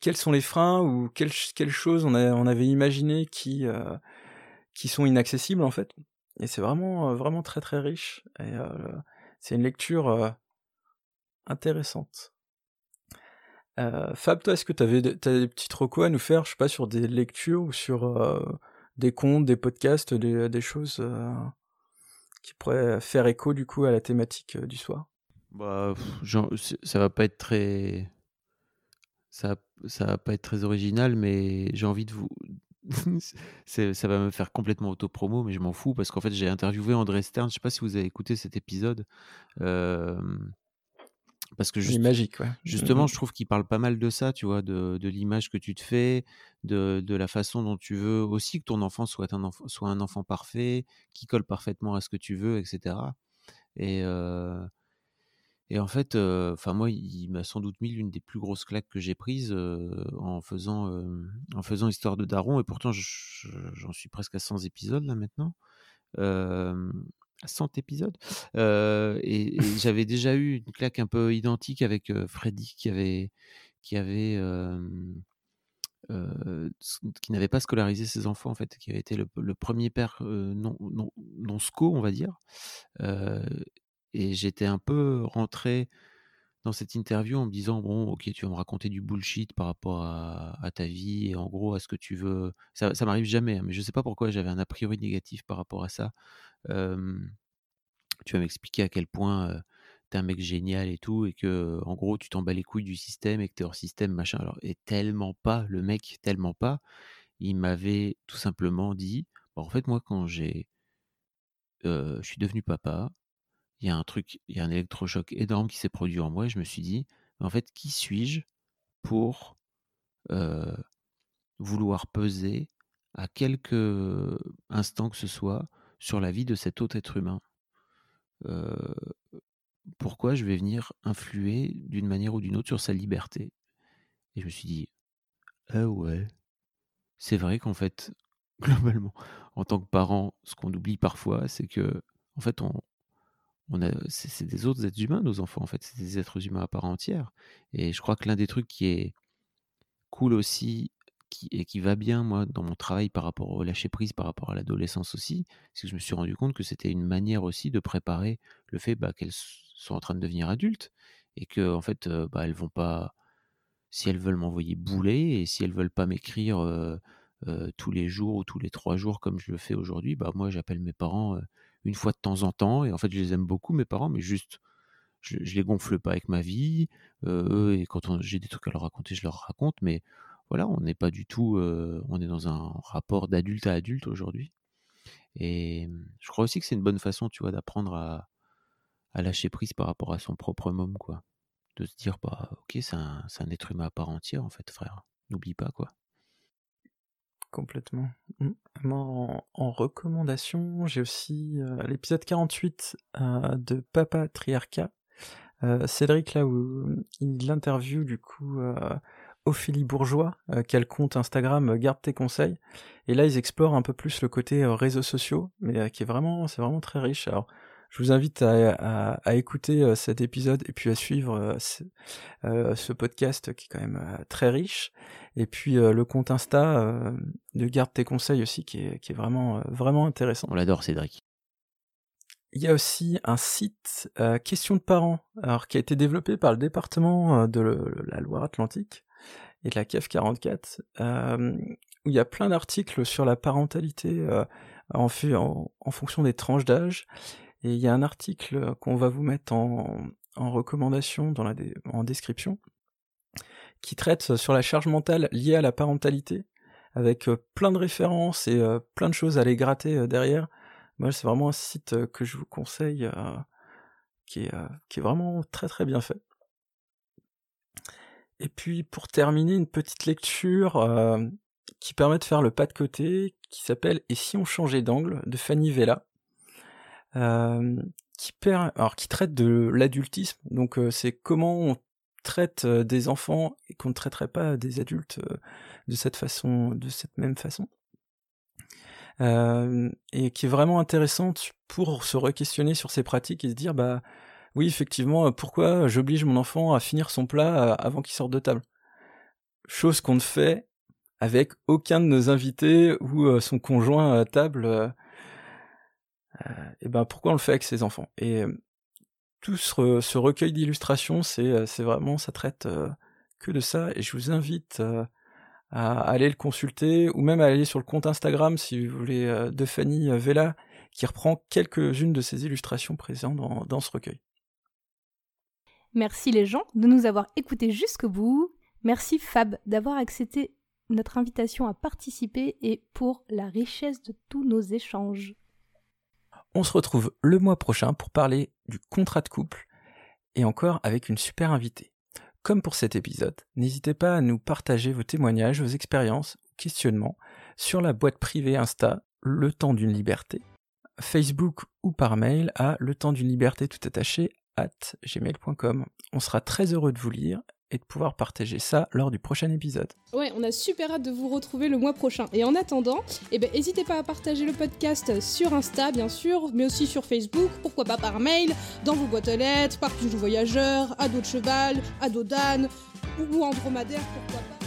Speaker 2: quels, sont les freins ou quelles, quelles choses on, avait imaginé qui, euh, qui sont inaccessibles en fait. Et c'est vraiment, euh, vraiment très très riche. Et euh, c'est une lecture intéressante. Fab, toi, est-ce que tu avais des, t'as des petites recos à nous faire, je sais pas, sur des lectures ou sur des contes, des podcasts, des, des choses qui pourraient faire écho du coup à la thématique du soir?
Speaker 3: Bah, genre, ça va pas être très, ça, ça va pas être très original, mais j'ai envie de vous, ça va me faire complètement auto-promo, mais je m'en fous parce qu'en fait j'ai interviewé André Stern. Je sais pas si vous avez écouté cet épisode, euh, parce que juste,
Speaker 2: magique, ouais.
Speaker 3: Justement,
Speaker 2: Mhm.
Speaker 3: je trouve qu'il parle pas mal de ça, tu vois, de, de l'image que tu te fais, de, de la façon dont tu veux aussi que ton enfant soit un enfant, soit un enfant parfait, qui colle parfaitement à ce que tu veux, etc. Et, euh, et en fait, euh, enfin moi, il m'a sans doute mis l'une des plus grosses claques que j'ai prises euh, en faisant euh, en faisant Histoire de Daron. Et pourtant, je- je- j'en suis presque à 100 épisodes là maintenant. Euh, à 100 épisodes. Et j'avais déjà eu une claque un peu identique avec Freddy qui avait qui avait qui n'avait pas scolarisé ses enfants en fait, qui avait été le, premier père non, non, non sco, on va dire. Et j'étais un peu rentré dans cette interview en me disant bon ok tu vas me raconter du bullshit par rapport à, ta vie et en gros à ce que tu veux ça, ça m'arrive jamais hein, mais je sais pas pourquoi j'avais un a priori négatif par rapport à ça. Tu vas m'expliquer à quel point euh, t'es un mec génial et tout et que en gros tu t'en bats les couilles du système et que t'es hors système machin. Alors et tellement pas le mec tellement pas il m'avait tout simplement dit Bon, en fait moi quand j'ai je suis devenu papa il y a un truc, il y a un électrochoc énorme qui s'est produit en moi et je me suis dit, en fait, qui suis-je pour vouloir peser à quelque instant que ce soit sur la vie de cet autre être humain? Pourquoi je vais venir influer d'une manière ou d'une autre sur sa liberté? Et je me suis dit, ah ouais, c'est vrai qu'en fait, globalement, en tant que parent, ce qu'on oublie parfois, c'est que, en fait, on, on a, c'est, des autres êtres humains, nos enfants, en fait, c'est des êtres humains à part entière. Et je crois que l'un des trucs qui est cool aussi qui, et qui va bien, moi, dans mon travail par rapport au lâcher prise, par rapport à l'adolescence aussi, c'est que je me suis rendu compte que c'était une manière aussi de préparer le fait bah, qu'elles sont en train de devenir adultes et que en fait, bah, elles vont pas, si elles veulent m'envoyer bouler et si elles veulent pas m'écrire tous les jours ou tous les trois jours comme je le fais aujourd'hui, bah moi j'appelle mes parents une fois de temps en temps et en fait je les aime beaucoup mes parents, mais juste je, les gonfle pas avec ma vie. eux et quand j'ai des trucs à leur raconter, je leur raconte, mais voilà, on n'est pas du tout, on est dans un rapport d'adulte à adulte aujourd'hui. Et mmh, je crois aussi que c'est une bonne façon, tu vois, d'apprendre à, lâcher prise par rapport à son propre môme, quoi. De se dire, bah, ok, c'est un, être humain à part entière, en fait, frère. N'oublie pas, quoi.
Speaker 2: Complètement. Mmh. En, en recommandation, j'ai aussi l'épisode 48 de Papa Triarca. Cédric, là où il interview du coup Ophélie Bourgeois, euh, quel compte Instagram euh, Garde tes conseils. Et là, ils explorent un peu plus le côté euh, réseaux sociaux, mais qui est vraiment, c'est vraiment très riche. Alors, je vous invite à, écouter cet épisode et puis à suivre ce, podcast qui est quand même très riche. Et puis le compte Insta de Garde tes conseils aussi, qui est, qui est vraiment, vraiment intéressant.
Speaker 3: On l'adore, Cédric.
Speaker 2: Il y a aussi un site Question de parents, alors qui a été développé par le département de la Loire-Atlantique et de la KEF 44, euh, où il y a plein d'articles sur la parentalité euh, en, en, fonction des tranches d'âge. Et il y a un article qu'on va vous mettre en, recommandation dans la en description, qui traite sur la charge mentale liée à la parentalité, avec euh, plein de références et plein de choses à aller gratter derrière. Moi, c'est vraiment un site que je vous conseille, qui, est, vraiment très très bien fait. Et puis pour terminer, une petite lecture euh, qui permet de faire le pas de côté, qui s'appelle Et si on changeait d'angle de Fanny Vella, euh, qui, traite de l'adultisme. Donc euh, c'est comment on traite des enfants et qu'on ne traiterait pas des adultes de cette façon, de cette même façon. et qui est vraiment intéressante pour se re-questionner sur ces pratiques et se dire bah oui, effectivement, euh, pourquoi j'oblige mon enfant à finir son plat euh, avant qu'il sorte de table? Chose qu'on ne fait avec aucun de nos invités ou euh, son conjoint à table. Et ben pourquoi on le fait avec ses enfants? Et tout ce, recueil d'illustrations, c'est vraiment, ça traite que de ça. Et je vous invite à aller le consulter ou même à aller sur le compte Instagram si vous voulez de Fanny Vella qui reprend quelques-unes de ces illustrations présentes dans ce recueil.
Speaker 1: Merci les gens de nous avoir écoutés jusqu'au bout. Merci Fab d'avoir accepté notre invitation à participer et pour la richesse de tous nos échanges.
Speaker 2: On se retrouve le mois prochain pour parler du contrat de couple et encore avec une super invitée. Comme pour cet épisode, n'hésitez pas à nous partager vos témoignages, vos expériences, questionnements sur la boîte privée Insta Le temps d'une liberté, Facebook ou par mail à le temps d'une liberté tout attaché gmail.com. On sera très heureux de vous lire et de pouvoir partager ça lors du prochain épisode.
Speaker 1: Ouais, on a super hâte de vous retrouver le mois prochain. Et en attendant, eh ben, n'hésitez pas à partager le podcast sur Insta, bien sûr, mais aussi sur Facebook, pourquoi pas par mail, dans vos boîtes aux lettres, par Pigeon Voyageur, à dos de cheval, à dos d'âne, ou en dromadaire, pourquoi pas.